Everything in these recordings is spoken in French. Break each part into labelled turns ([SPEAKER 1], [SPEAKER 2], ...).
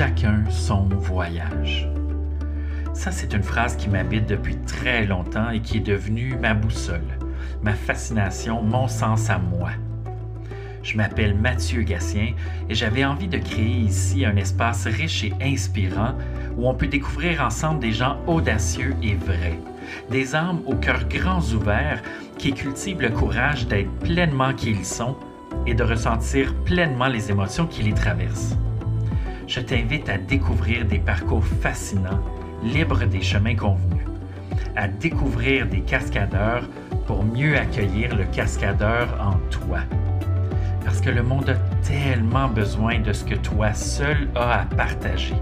[SPEAKER 1] chacun son voyage. Ça, c'est une phrase qui m'habite depuis très longtemps et qui est devenue ma boussole, ma fascination, mon sens à moi. Je m'appelle Mathieu Gatien et j'avais envie de créer ici un espace riche et inspirant où on peut découvrir ensemble des gens audacieux et vrais, des âmes au cœur grands ouverts qui cultivent le courage d'être pleinement qui ils sont et de ressentir pleinement les émotions qui les traversent. Je t'invite à découvrir des parcours fascinants, libres des chemins convenus, à découvrir des cascadeurs pour mieux accueillir le cascadeur en toi. Parce que le monde a tellement besoin de ce que toi seul as à partager,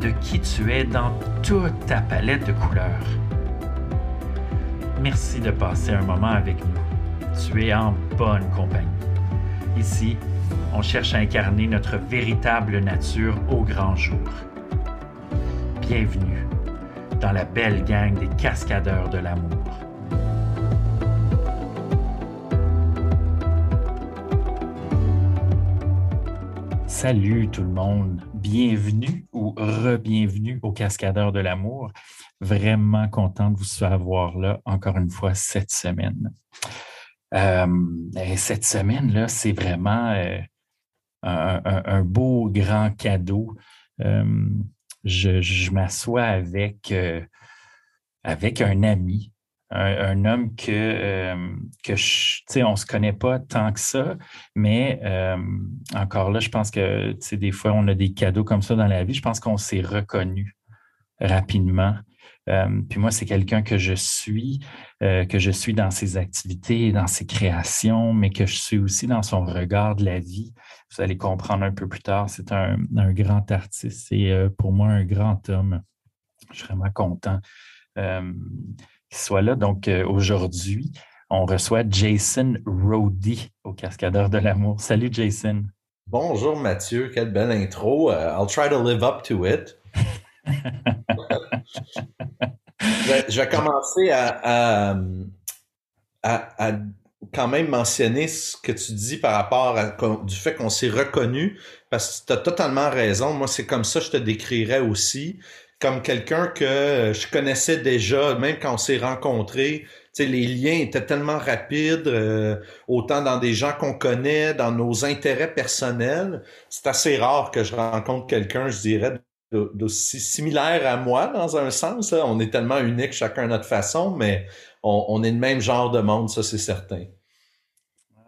[SPEAKER 1] de qui tu es dans toute ta palette de couleurs. Merci de passer un moment avec nous. Tu es en bonne compagnie. Ici, on cherche à incarner notre véritable nature au grand jour. Bienvenue dans la belle gang des cascadeurs de l'amour. Salut tout le monde, bienvenue ou re-bienvenue aux Cascadeurs de l'amour. Vraiment content de vous avoir là encore une fois cette semaine. Euh, cette semaine-là, c'est vraiment euh, un, beau grand cadeau. Euh, je, m'assois avec, avec un ami, un, homme que, que je, on ne se connaît pas tant que ça, mais encore là, je pense que des fois, on a des cadeaux comme ça dans la vie. Je pense qu'on s'est reconnu rapidement. Puis moi, c'est quelqu'un que je suis, euh, que je suis dans ses activités, dans ses créations, mais que je suis aussi dans son regard de la vie. Vous allez comprendre un peu plus tard. C'est un, grand artiste. C'est euh, pour moi un grand homme. Je suis vraiment content qu'il soit là. Donc aujourd'hui, on reçoit Jason Rody au Cascadeur de l'amour. Salut Jason.
[SPEAKER 2] Bonjour Mathieu, quelle belle intro. I'll try to live up to it. je, vais, commencer à, quand même mentionner ce que tu dis par rapport à, du fait qu'on s'est reconnu, parce que tu as totalement raison. Moi, c'est comme ça que je te décrirais aussi, comme quelqu'un que je connaissais déjà, même quand on s'est rencontrés. les liens étaient tellement rapides, euh, autant dans des gens qu'on connaît, dans nos intérêts personnels. C'est assez rare que je rencontre quelqu'un, je dirais, d'aussi similaire à moi dans un sens. On est tellement unique chacun à notre façon, mais on, est le même genre de monde, ça c'est certain.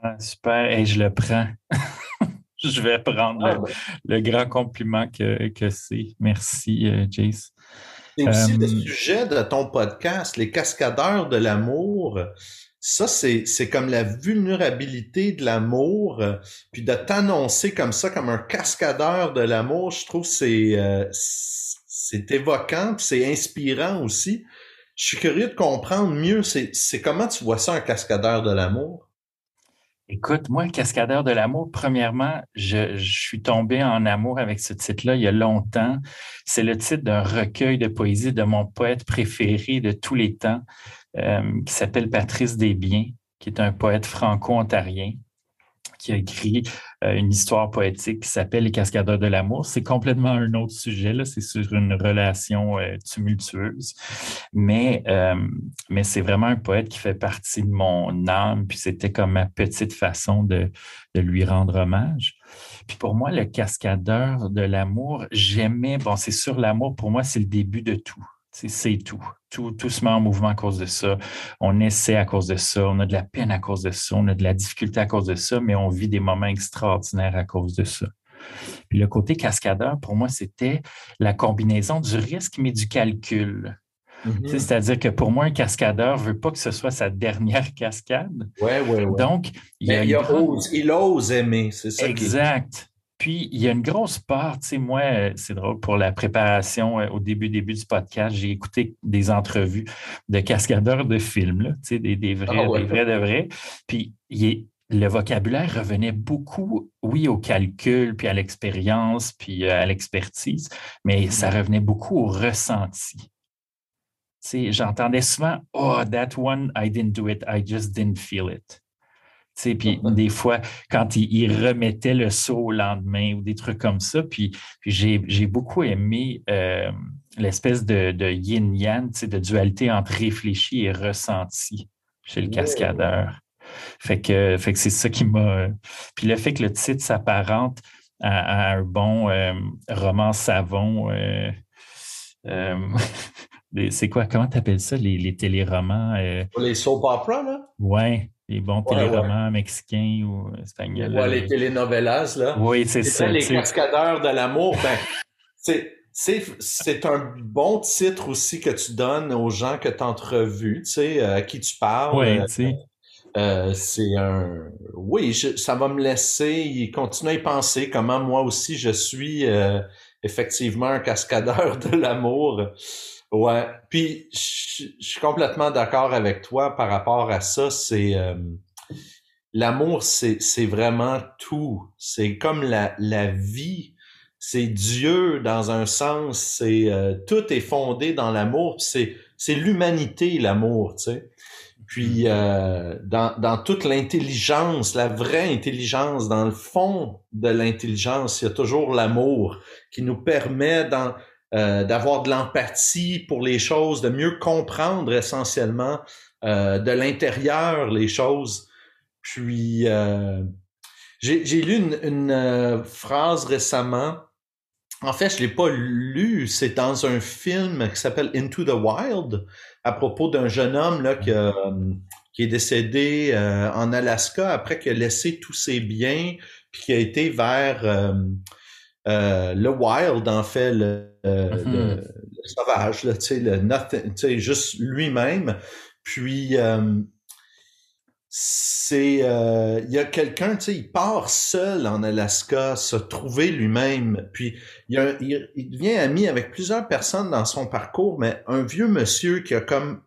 [SPEAKER 1] Ah, super, et je le prends. je vais prendre ah, le, grand compliment que, que c'est. Merci, euh, Jace.
[SPEAKER 2] Et aussi le euh, sujet de ton podcast, les cascadeurs de l'amour ça, c'est comme la vulnérabilité de l'amour, euh, puis de t'annoncer comme ça, comme un cascadeur de l'amour, je trouve c'est euh, c'est évoquant, c'est inspirant aussi. Je suis curieux de comprendre mieux, c'est comment tu vois ça, un cascadeur de l'amour?
[SPEAKER 1] Écoute, moi, Cascadeur de l'amour, premièrement, je, je, suis tombé en amour avec ce titre-là il y a longtemps. C'est le titre d'un recueil de poésie de mon poète préféré de tous les temps. Euh, qui s'appelle Patrice Desbiens, qui est un poète franco-ontarien qui a écrit euh, une histoire poétique qui s'appelle Les Cascadeurs de l'amour. C'est complètement un autre sujet, là. c'est sur une relation euh, tumultueuse, mais, mais c'est vraiment un poète qui fait partie de mon âme, puis c'était comme ma petite façon de, de lui rendre hommage. Puis pour moi, le cascadeur de l'amour, j'aimais, bon, c'est sur l'amour, pour moi, c'est le début de tout. C'est tout. tout. Tout se met en mouvement à cause de ça. On essaie à cause de ça. On a de la peine à cause de ça. On a de la difficulté à cause de ça, mais on vit des moments extraordinaires à cause de ça. Puis le côté cascadeur, pour moi, c'était la combinaison du risque, mais du calcul. Mm-hmm. C'est-à-dire que pour moi, un cascadeur ne veut pas que ce soit sa dernière cascade.
[SPEAKER 2] Oui, oui, oui.
[SPEAKER 1] Donc,
[SPEAKER 2] il, ose, il ose aimer, c'est ça.
[SPEAKER 1] Exact. Puis, il y a une grosse part, tu sais, moi, c'est drôle, pour la préparation euh, au début, début du podcast, j'ai écouté des entrevues de cascadeurs de films, tu sais, des, vrais, ah des vrais de vrais. Puis, le vocabulaire revenait beaucoup, oui, au calcul, puis à l'expérience, puis euh, à l'expertise, mais ça mm-hmm. revenait beaucoup au ressenti. Tu sais, j'entendais souvent, oh, that one, I didn't do it, I just didn't feel it. Puis des fois, quand il, remettait le saut au lendemain ou des trucs comme ça, puis, j'ai beaucoup aimé euh, l'espèce de, yin-yang, de dualité entre réfléchi et ressenti chez le cascadeur. Fait que, fait que c'est ça qui m'a. Puis le fait que le titre s'apparente à, un bon euh, roman savon. Euh, c'est quoi, comment tu appelles ça, les, les téléromans?
[SPEAKER 2] les soap opera, là?
[SPEAKER 1] Ouais les bons téléromans mexicains ou espagnols.
[SPEAKER 2] Ouais, les telenovelas, là.
[SPEAKER 1] Oui, c'est ça.
[SPEAKER 2] Les cascadeurs de l'amour, ben, c'est un bon titre aussi que tu donnes aux gens que tu entrevues, tu sais, à qui tu parles.
[SPEAKER 1] Oui, tu sais.
[SPEAKER 2] Euh, c'est un oui ça va me laisser continuer à y penser comment moi aussi je suis euh, effectivement un cascadeur de l'amour Ouais, puis je, suis complètement d'accord avec toi par rapport à ça. C'est euh, l'amour, c'est c'est vraiment tout. C'est comme la la vie. C'est Dieu dans un sens. C'est euh, tout est fondé dans l'amour. C'est c'est l'humanité l'amour, tu sais. Puis euh, dans dans toute l'intelligence, la vraie intelligence, dans le fond de l'intelligence, il y a toujours l'amour qui nous permet dans euh, d'avoir de l'empathie pour les choses, de mieux comprendre essentiellement euh, de l'intérieur les choses. Puis euh, j'ai lu une, phrase récememment. En fait, je l'ai pas lu. C'est dans un film qui s'appelle Into the Wild à propos d'un jeune homme là qui, qui est décédé en Alaska après qu'il a laissé tous ses biens puis qui a été vers euh, le wild, en fait, le, euh, mm-hmm. sauvage, tu sais, le nothing, juste lui-même. Puis, euh, c'est, il y a quelqu'un, tu sais, il part seul en Alaska, se trouver lui-même. Puis, il, il, devient ami avec plusieurs personnes dans son parcours, mais un vieux monsieur qui a comme,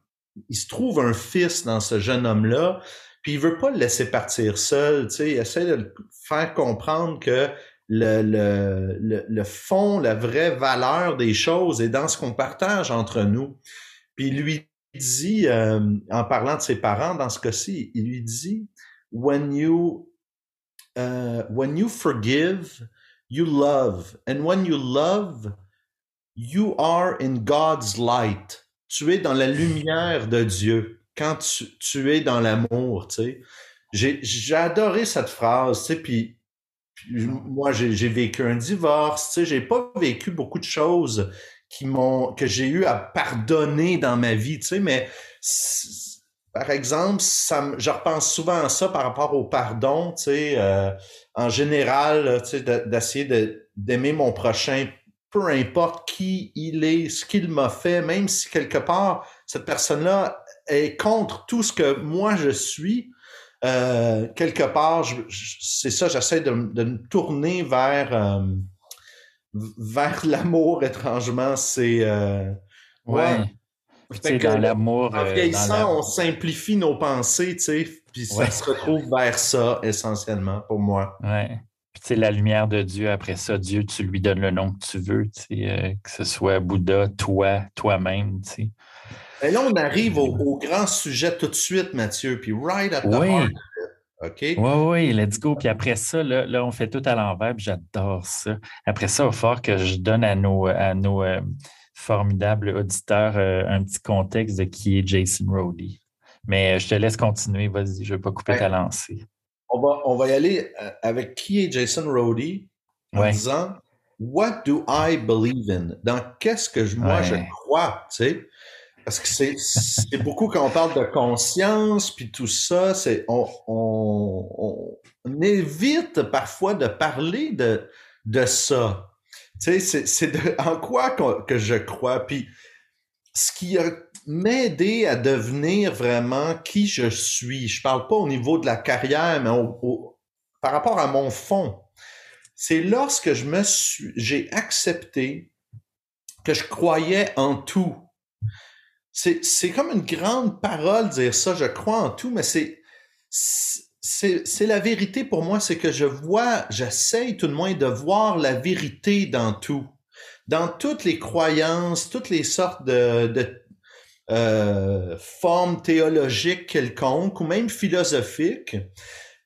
[SPEAKER 2] il se trouve un fils dans ce jeune homme-là, puis il veut pas le laisser partir seul, tu sais, il essaie de le faire comprendre que le, le, le, fond, la vraie valeur des choses est dans ce qu'on partage entre nous. Puis il lui dit, euh, en parlant de ses parents dans ce cas-ci, il lui dit, when you, uh, when you forgive, you love. And when you love, you are in God's light. Tu es dans la lumière de Dieu quand tu, tu es dans l'amour, tu sais. J'ai adoré cette phrase, tu sais, puis moi, j'ai vécu un divorce, tu sais, j'ai pas vécu beaucoup de choses qui m'ont que j'ai eu à pardonner dans ma vie, tu sais, mais par exemple, ça, je repense souvent à ça par rapport au pardon, tu sais, euh, en général, tu sais, d'essayer de, d'aimer mon prochain, peu importe qui il est, ce qu'il m'a fait, même si quelque part cette personne-là est contre tout ce que moi je suis, euh, quelque part, c'est ça, j'essaie de, me tourner vers, euh, vers l'amour, étrangement. C'est. Euh,
[SPEAKER 1] ouais. dans l'amour.
[SPEAKER 2] En vieillissant, on simplifie nos pensées, tu sais, puis ça se retrouve vers ça, essentiellement, pour moi.
[SPEAKER 1] Ouais. Puis, tu sais, la lumière de Dieu, après ça, Dieu, tu lui donnes le nom que tu veux, tu sais, que ce soit Bouddha, toi, toi-même, tu sais.
[SPEAKER 2] Et là, on arrive au, grand sujet tout de suite, Mathieu, puis right at the
[SPEAKER 1] oui. OK? Oui, oui, let's go. Puis après ça, là, on fait tout à l'envers, puis j'adore ça. Après ça, il va falloir que je donne à nos, à nos euh, formidables auditeurs euh, un petit contexte de qui est Jason Rody. Mais euh, je te laisse continuer, vas-y, je ne vais pas couper ta lancée.
[SPEAKER 2] On va, on va y aller avec qui est Jason Rody en disant What do I believe in? Dans qu'est-ce que moi je crois, tu sais? Parce que c'est, beaucoup quand on parle de conscience puis tout ça, c'est on, on, on, évite parfois de parler de, de ça. Tu sais, c'est, en quoi que je crois. Puis ce qui a m'aidé à devenir vraiment qui je suis, je parle pas au niveau de la carrière, mais par rapport à mon fond, c'est lorsque je me j'ai accepté que je croyais en tout c'est comme une grande parole dire ça, je crois en tout, mais c'est c'est la vérité pour moi, c'est que je vois, j'essaye tout de moins de voir la vérité dans tout, dans toutes les croyances, toutes les sortes de, de euh, formes théologiques quelconques ou même philosophiques.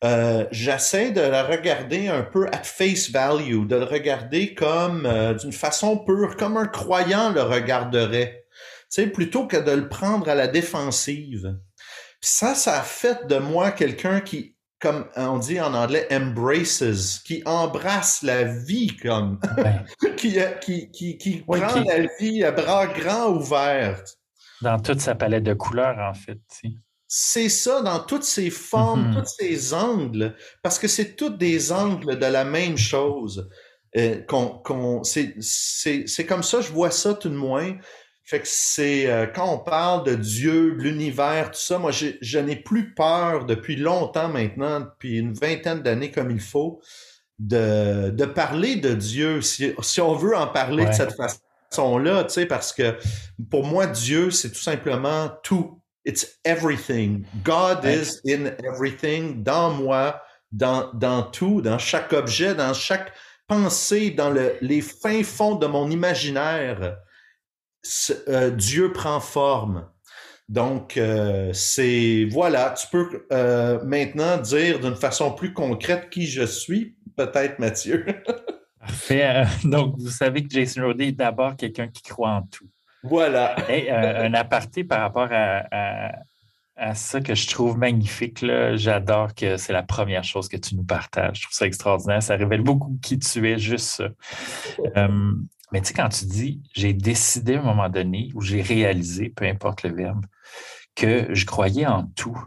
[SPEAKER 2] euh, j'essaie de le regarder un peu at face value, de le regarder comme euh, d'une façon pure, comme un croyant le regarderait, sais, plutôt que de le prendre à la défensive. ça, ça a fait de moi quelqu'un qui, comme on dit en anglais, embraces, qui embrasse la vie comme, qui, qui, qui, qui prend la vie à bras grands ouverts.
[SPEAKER 1] Dans toute sa palette de couleurs, en fait.
[SPEAKER 2] C'est ça dans toutes ces formes, mm-hmm. tous ces angles, parce que c'est tous des angles de la même chose. Euh, qu'on, c'est, c'est, comme ça, je vois ça tout de moins. Fait que c'est euh, quand on parle de Dieu, l'univers, tout ça, moi je n'ai plus peur depuis longtemps maintenant, depuis une vingtaine d'années comme il faut, de, de parler de Dieu, si, si on veut en parler de cette façon-là, tu sais, parce que pour moi, Dieu, c'est tout simplement tout It's everything. God is in everything, dans moi, dans, dans tout, dans chaque objet, dans chaque pensée, dans le, les fins fonds de mon imaginaire. Euh, Dieu prend forme. Donc, euh, c'est voilà, tu peux euh, maintenant dire d'une façon plus concrète qui je suis, peut-être Mathieu.
[SPEAKER 1] Parfait. Donc, vous savez que Jason Roddy est d'abord quelqu'un qui croit en tout.
[SPEAKER 2] Voilà.
[SPEAKER 1] Euh, un aparté par rapport à, ça que je trouve magnifique. J'adore que c'est la première chose que tu nous partages. Je trouve ça extraordinaire. Ça révèle beaucoup qui tu es, juste ça. Mais tu sais, quand tu dis j'ai décidé à un moment donné ou j'ai réalisé, peu importe le verbe, que je croyais en tout.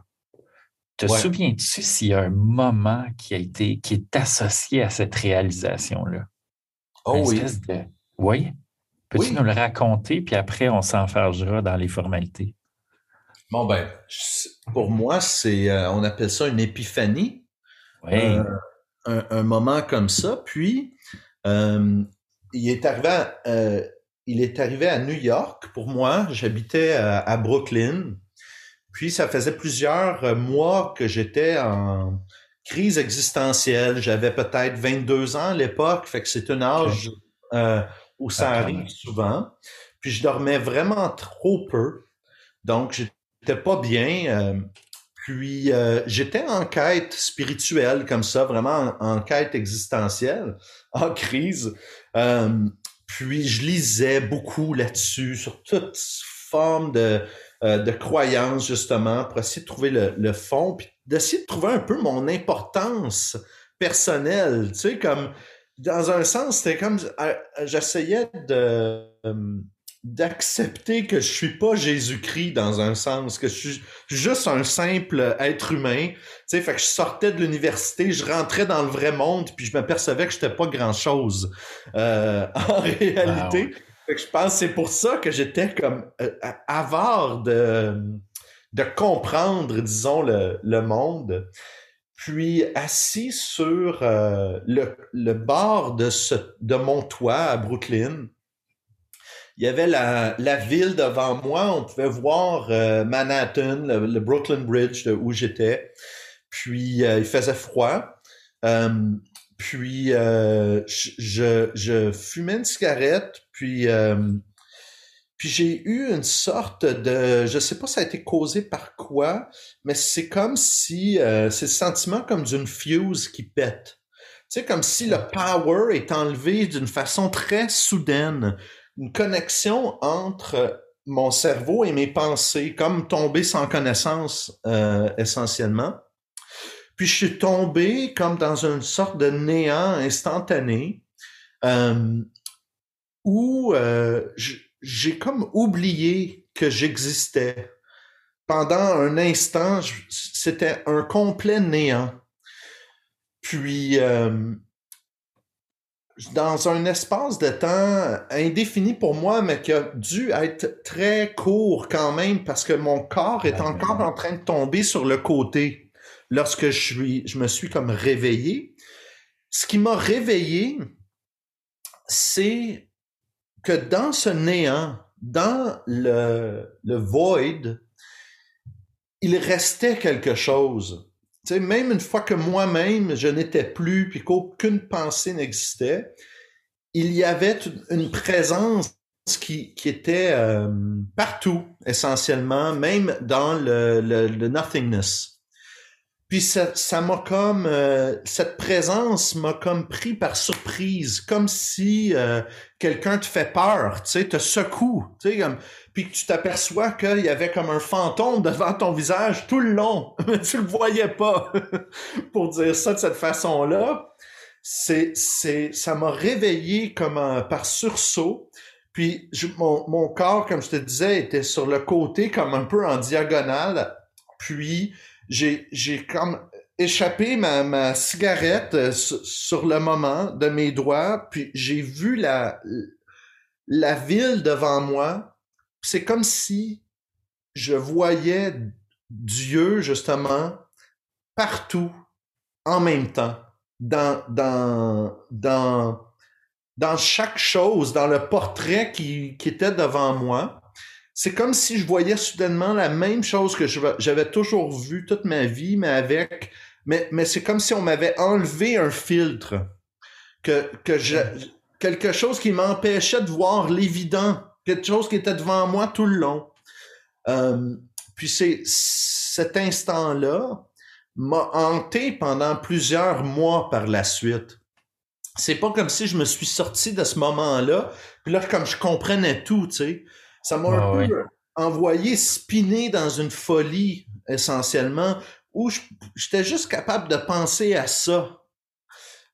[SPEAKER 1] Te souviens-tu s'il y a un moment qui a été qui est associé à cette réalisation-là?
[SPEAKER 2] Oh oui.
[SPEAKER 1] Oui? Peux-tu nous le raconter, puis après, on s'enfargera dans les formalités?
[SPEAKER 2] Bon, ben, pour moi, c'est, euh, on appelle ça une épiphanie.
[SPEAKER 1] Oui. Euh,
[SPEAKER 2] un, moment comme ça. Puis, euh, il, est arrivé à, il est arrivé à New York pour moi. J'habitais à, Brooklyn. Puis, ça faisait plusieurs mois que j'étais en crise existentielle. J'avais peut-être 22 ans à l'époque. Fait que c'est un âge où ça arrive souvent. Puis je dormais vraiment trop peu. Donc, j'étais pas bien. Euh, puis euh, j'étais en quête spirituelle comme ça, vraiment en, quête existentielle, en crise. Euh, puis je lisais beaucoup là-dessus, sur toute forme de, de croyance, justement, pour essayer de trouver le, le fond, puis d'essayer de trouver un peu mon importance personnelle. Tu sais, comme dans un sens, c'était comme euh, j'essayais de euh, d'accepter que je suis pas Jésus-Christ dans un sens, que je suis juste un simple être humain. Tu sais, fait que je sortais de l'université, je rentrais dans le vrai monde, puis je m'apercevais que j'étais pas grand-chose euh, en réalité. Fait que je pense que c'est pour ça que j'étais comme avare de de comprendre, disons, le, le monde. Puis assis sur euh, le, le, bord de, ce, de mon toit à Brooklyn, il y avait la, la ville devant moi. On pouvait voir euh, Manhattan, le, Brooklyn Bridge de où j'étais. Puis euh, il faisait froid. puis je, je, fumais une cigarette. Puis puis j'ai eu une sorte de, je sais pas ça a été causé par quoi, mais c'est comme si, euh, c'est le sentiment comme d'une fuse qui pète. Tu sais, comme si le power est enlevé d'une façon très soudaine. Une connexion entre mon cerveau et mes pensées, comme tomber sans connaissance euh, essentiellement. Puis je suis tombé comme dans une sorte de néant instantané euh, où euh, j'ai comme oublié que j'existais. Pendant un instant, c'était un complet néant. Puis, dans un espace de temps indéfini pour moi, mais qui a dû être très court quand même, parce que mon corps est encore en train de tomber sur le côté lorsque je, suis, je me suis comme réveillé. Ce qui m'a réveillé, c'est que dans ce néant, dans le, le void, il restait quelque chose. Sais, même une fois que moi-même, je n'étais plus, puis qu'aucune pensée n'existait, il y avait une présence qui, qui était euh, partout, essentiellement, même dans le nothingness. puis ça m'a comme euh, cette présence m'a comme pris par surprise, comme si euh, quelqu'un te fait peur, tu sais, te secoue, tu sais, comme puis que tu t'aperçois qu'il y avait comme un fantôme devant ton visage tout le long, mais tu le voyais pas. Pour dire ça de cette façon-là, c'est c'est ça m'a réveillé comme un, par sursaut. Puis mon, mon corps, comme je te disais, était sur le côté comme un peu en diagonale. Puis j'ai, j'ai comme échappé ma, ma cigarette euh, sur le moment de mes doigts, puis j'ai vu la, la ville devant moi. C'est comme si je voyais Dieu, justement, partout, en même temps, dans, dans, dans, dans chaque chose, dans le portrait qui, qui était devant moi. C'est comme si je voyais soudainement la même chose que j'avais toujours vu toute ma vie, mais avec, mais, mais c'est comme si on m'avait enlevé un filtre, que, que je, quelque chose qui m'empêchait de voir l'évident, quelque chose qui était devant moi tout le long. Euh, puis c'est cet instant-là m'a hanté pendant plusieurs mois par la suite. C'est pas comme si je me suis sorti de ce moment-là, puis là comme je comprenais tout, tu sais. Ça m'a un peu envoyé spinner dans une folie, essentiellement, où j'étais juste capable de penser à ça.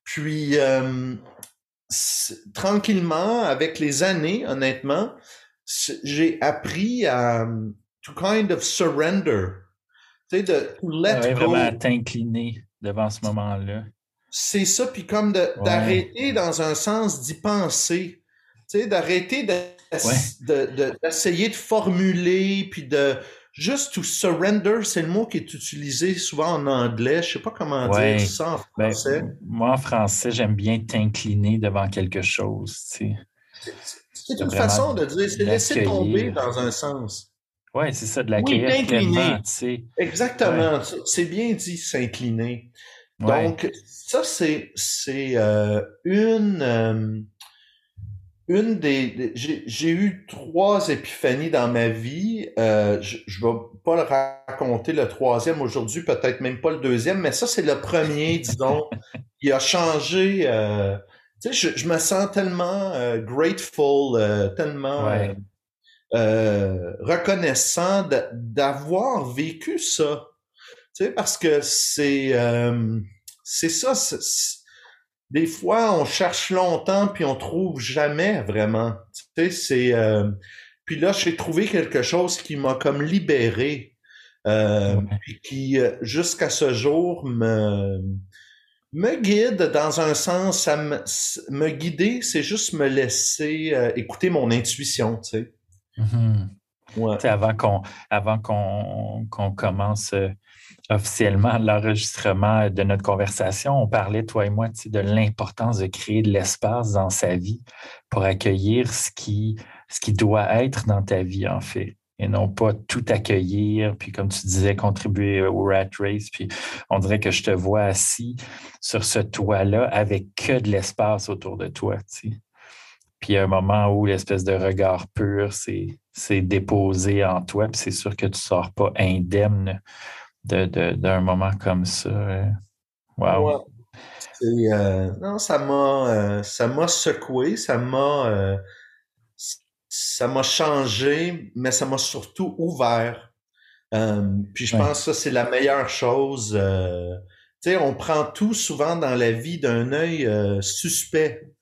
[SPEAKER 2] Puis, euh, tranquillement, avec les années, honnêtement, j'ai appris à to kind of surrender. Tu sais, de
[SPEAKER 1] let go. Vraiment t'incliner devant ce moment-là.
[SPEAKER 2] C'est ça, puis comme d'arrêter dans un sens d'y penser. Tu sais, d'arrêter de d'essayer de, formuler, puis de juste to surrender, c'est le mot qui est utilisé souvent en anglais. Je sais pas comment dire ça en ben, français.
[SPEAKER 1] moi, en français, j'aime bien t'incliner devant quelque chose.
[SPEAKER 2] C'est une façon de dire, c'est laisser tomber dans un sens.
[SPEAKER 1] Oui, c'est ça, de l'accueillir oui,
[SPEAKER 2] Exactement. C'est bien dit, s'incliner. Donc, ça, c'est euh, une... Euh, une des, j'ai eu trois épiphanies dans ma vie. Euh, je, je vais pas le raconter le troisième aujourd'hui, peut-être même pas le deuxième, mais ça c'est le premier, disons, qui a changé. Euh, tu sais, je, me sens tellement euh, grateful, euh, tellement reconnaissant d'avoir vécu ça. Tu sais, parce que c'est c'est ça des fois, on cherche longtemps puis on trouve jamais vraiment. Tu sais, c'est. Euh, puis là, j'ai trouvé quelque chose qui m'a comme libéré, euh, puis qui euh, jusqu'à ce jour me me guide dans un sens. Ça me, me guider, c'est juste me laisser écouter mon intuition, tu sais.
[SPEAKER 1] Mm-hmm. Ouais. Avant qu'on avant qu'on qu'on commence officiellement l'enregistrement de notre conversation, on parlait, toi et moi, de l'importance de créer de l'espace dans sa vie pour accueillir ce qui, ce qui doit être dans ta vie, en fait et non pas tout accueillir, puis comme tu disais, contribuer au rat race. Puis on dirait que je te vois assis sur ce toit-là avec que de l'espace autour de toi. Puis il y a un moment où l'espèce de regard pur s'est déposé en toi, puis c'est sûr que tu ne sors pas indemne d'un moment comme ça. Euh, wow.
[SPEAKER 2] Euh, non, ça m'a euh, ça m'a secoué, ça m'a ça m'a changé, mais ça m'a surtout ouvert. puis je pense que ça, c'est la meilleure chose. tu sais, on prend tout souvent dans la vie d'un œil suspect.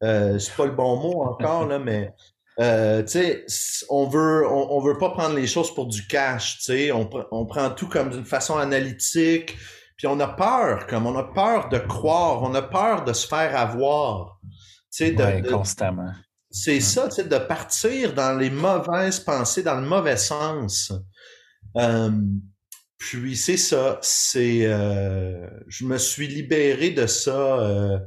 [SPEAKER 2] c'est pas le bon mot encore, là, mais euh, tu sais, on veut, on, veut pas prendre les choses pour du cash, tu sais, on, on prend tout comme d'une façon analytique, puis on a peur, comme on a peur de croire, on a peur de se faire avoir, tu
[SPEAKER 1] sais, de, constamment.
[SPEAKER 2] C'est ça, tu sais, de partir dans les mauvaises pensées, dans le mauvais sens. Euh, puis c'est ça, c'est, euh, je me suis libéré de ça.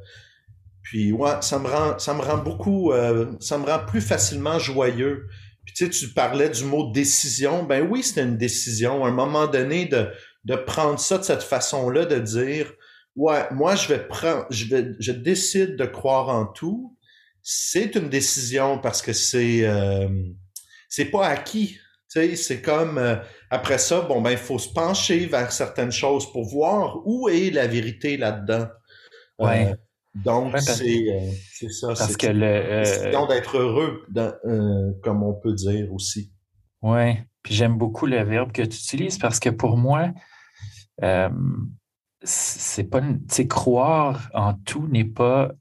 [SPEAKER 2] Euh, puis ouais, ça me rend, ça me rend beaucoup, euh, ça me rend plus facilement joyeux. Puis tu sais, tu parlais du mot décision. Ben oui, c'était une décision. À un moment donné, de, de prendre ça de cette façon-là, de dire, ouais, moi je vais prendre, je vais, je décide de croire en tout. C'est une décision parce que c'est, euh, c'est pas acquis. Tu sais, c'est comme, euh, après ça, bon, ben, il faut se pencher vers certaines choses pour voir où est la vérité là-dedans.
[SPEAKER 1] Ouais.
[SPEAKER 2] Donc,
[SPEAKER 1] Ouais, parce-
[SPEAKER 2] c'est euh, c'est ça.
[SPEAKER 1] Parce
[SPEAKER 2] c'est
[SPEAKER 1] que le. euh,
[SPEAKER 2] d'être heureux, dans- euh, comme on peut dire aussi.
[SPEAKER 1] Ouais, puis j'aime beaucoup le verbe que tu utilises parce que pour moi, euh, c'est pas, tu croire en tout n'est pas,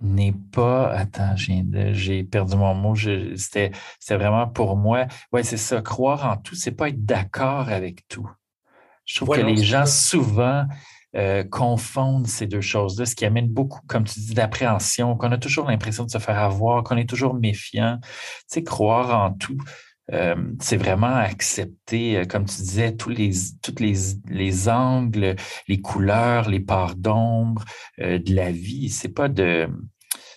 [SPEAKER 1] n'est pas, attends, j'ai perdu mon mot, c'était, c'était vraiment pour moi, ouais, c'est ça, croire en tout, c'est pas être d'accord avec tout. Je trouve que les gens souvent euh, confondent ces deux choses-là, ce qui amène beaucoup, comme tu dis, d'appréhension, qu'on a toujours l'impression de se faire avoir, qu'on est toujours méfiant. Tu sais, croire en tout, euh, c'est vraiment accepter, euh, comme tu disais, tous les, toutes les, les angles, les couleurs, les parts d'ombre euh, de la vie. C'est pas de,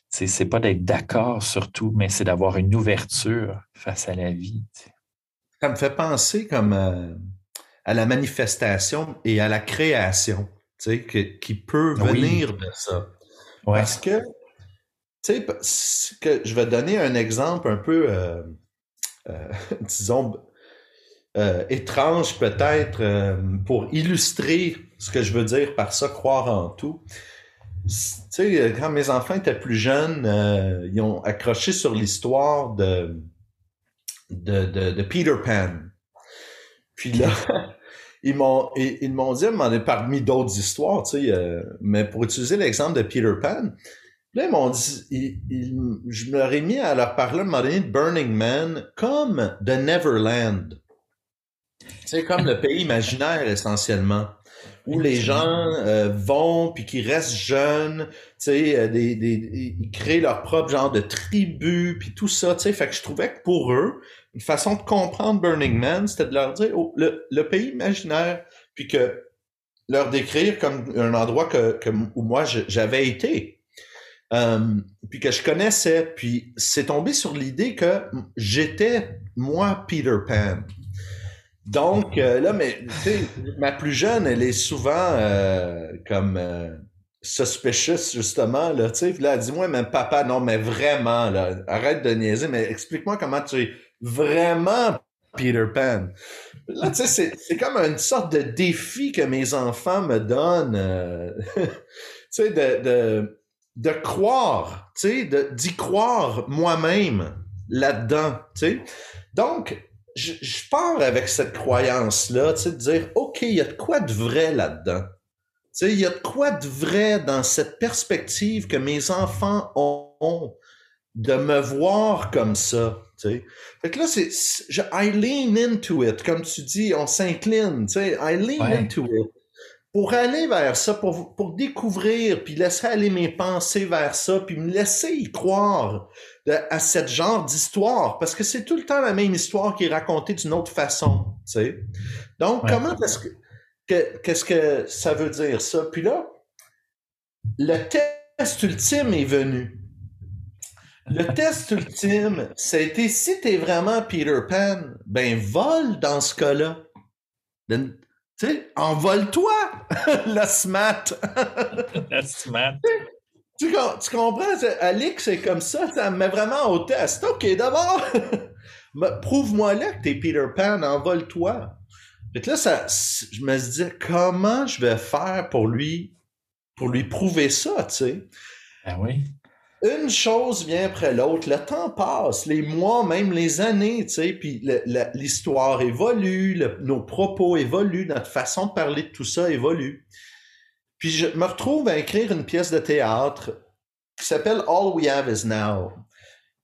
[SPEAKER 1] c'est pas d'être d'accord surtout, mais c'est d'avoir une ouverture face à la vie. tu sais.
[SPEAKER 2] Ça me fait penser comme à la manifestation et à la création, tu sais, que- qui peut
[SPEAKER 1] Oui.
[SPEAKER 2] venir de ça.
[SPEAKER 1] Ouais.
[SPEAKER 2] Parce que, tu sais, que je vais donner un exemple un peu, euh, euh, disons, euh, étrange peut-être pour illustrer ce que je veux dire par ça, croire en tout. Tu sais, quand mes enfants étaient plus jeunes, ils ont accroché sur l'histoire de, de, de, de Peter Pan. Puis là, ils m'ont ils, ils m'ont dit, donné, parmi d'autres histoires, tu sais, euh, mais pour utiliser l'exemple de Peter Pan, là, ils m'ont dit, ils- ils- je me leur ai mis à leur parler moment donné de Burning Man comme de Neverland. C'est comme le pays imaginaire essentiellement, où les gens euh, vont puis qui restent jeunes, tu sais, euh, des, des, ils créent leur propre genre de tribu puis tout ça, tu sais. Fait que je trouvais que pour eux, une façon de comprendre Burning Man, c'était de leur dire oh, le, le pays imaginaire, puis que leur décrire comme un endroit que, que où moi j'avais été, euh, puis que je connaissais, puis c'est tombé sur l'idée que j'étais moi Peter Pan. Donc euh, là, mais tu sais, ma plus jeune, elle est souvent euh, comme suspicious justement là, tu sais. Là, elle dit moi, mais papa, non, mais vraiment arrête de niaiser, mais explique-moi comment tu es vraiment Peter Pan. Là, tu sais, c'est, comme une sorte de défi que mes enfants me donnent, euh, tu sais, de, de, de croire, tu sais, d'y croire moi-même là-dedans, tu sais. Donc, je, je pars avec cette croyance-là, tu sais, de dire, OK, il y a de quoi de vrai là-dedans. Tu sais, il y a de quoi de vrai dans cette perspective que mes enfants ont de me voir comme ça, Fait que là, c'est, je, I lean into it, comme tu dis, on s'incline, tu sais, I lean
[SPEAKER 1] Ouais.
[SPEAKER 2] into it. Pour aller vers ça, pour, pour découvrir, puis laisser aller mes pensées vers ça, puis me laisser y croire de- à cette genre d'histoire, parce que c'est tout le temps la même histoire qui est racontée d'une autre façon, tu sais. Donc,
[SPEAKER 1] Ouais.
[SPEAKER 2] comment est-ce que, que- qu'est-ce que ça veut dire ça? Puis là, le test ultime est venu. Le test ultime, ça a été si t'es vraiment Peter Pan, ben vole dans ce cas-là. Ben, Tu sais, envole-toi, la smat.
[SPEAKER 1] That's smart.
[SPEAKER 2] tu, com- tu comprends? Alix, c'est comme ça, ça me met vraiment au test. OK, d'abord, prouve-moi là que t'es Peter Pan, envole-toi. Fait que là, ça, je me suis dit, comment je vais faire pour lui, pour lui prouver ça, tu sais?
[SPEAKER 1] Ah oui.
[SPEAKER 2] Une chose vient après l'autre, le temps passe, les mois, même les années, tu sais, puis l'histoire évolue, nos propos évoluent, notre façon de parler de tout ça évolue. Puis je me retrouve à écrire une pièce de théâtre qui s'appelle All We Have Is Now.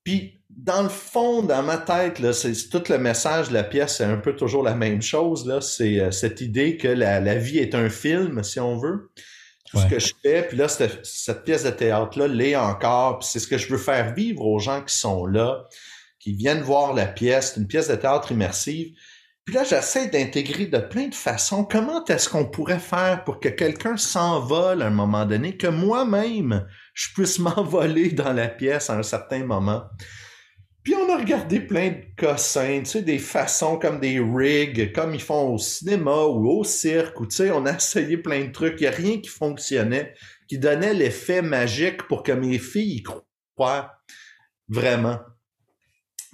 [SPEAKER 2] Puis dans le fond, dans ma tête, c'est tout le message de la pièce, c'est un peu toujours la même chose. C'est euh, cette idée que la vie est un film, si on veut. Tout ce que je fais, puis là, cette, cette pièce de théâtre-là l'est encore, puis c'est ce que je veux faire vivre aux gens qui sont là, qui viennent voir la pièce, c'est une pièce de théâtre immersive. Puis là, j'essaie d'intégrer de plein de façons. Comment est-ce qu'on pourrait faire pour que quelqu'un s'envole à un moment donné, que moi-même, je puisse m'envoler dans la pièce à un certain moment? Puis on a regardé plein de cossins, tu sais, des façons comme des rigs, comme ils font au cinéma ou au cirque, ou tu sais, on a essayé plein de trucs. Il n'y a rien qui fonctionnait, qui donnait l'effet magique pour que mes filles y croient vraiment.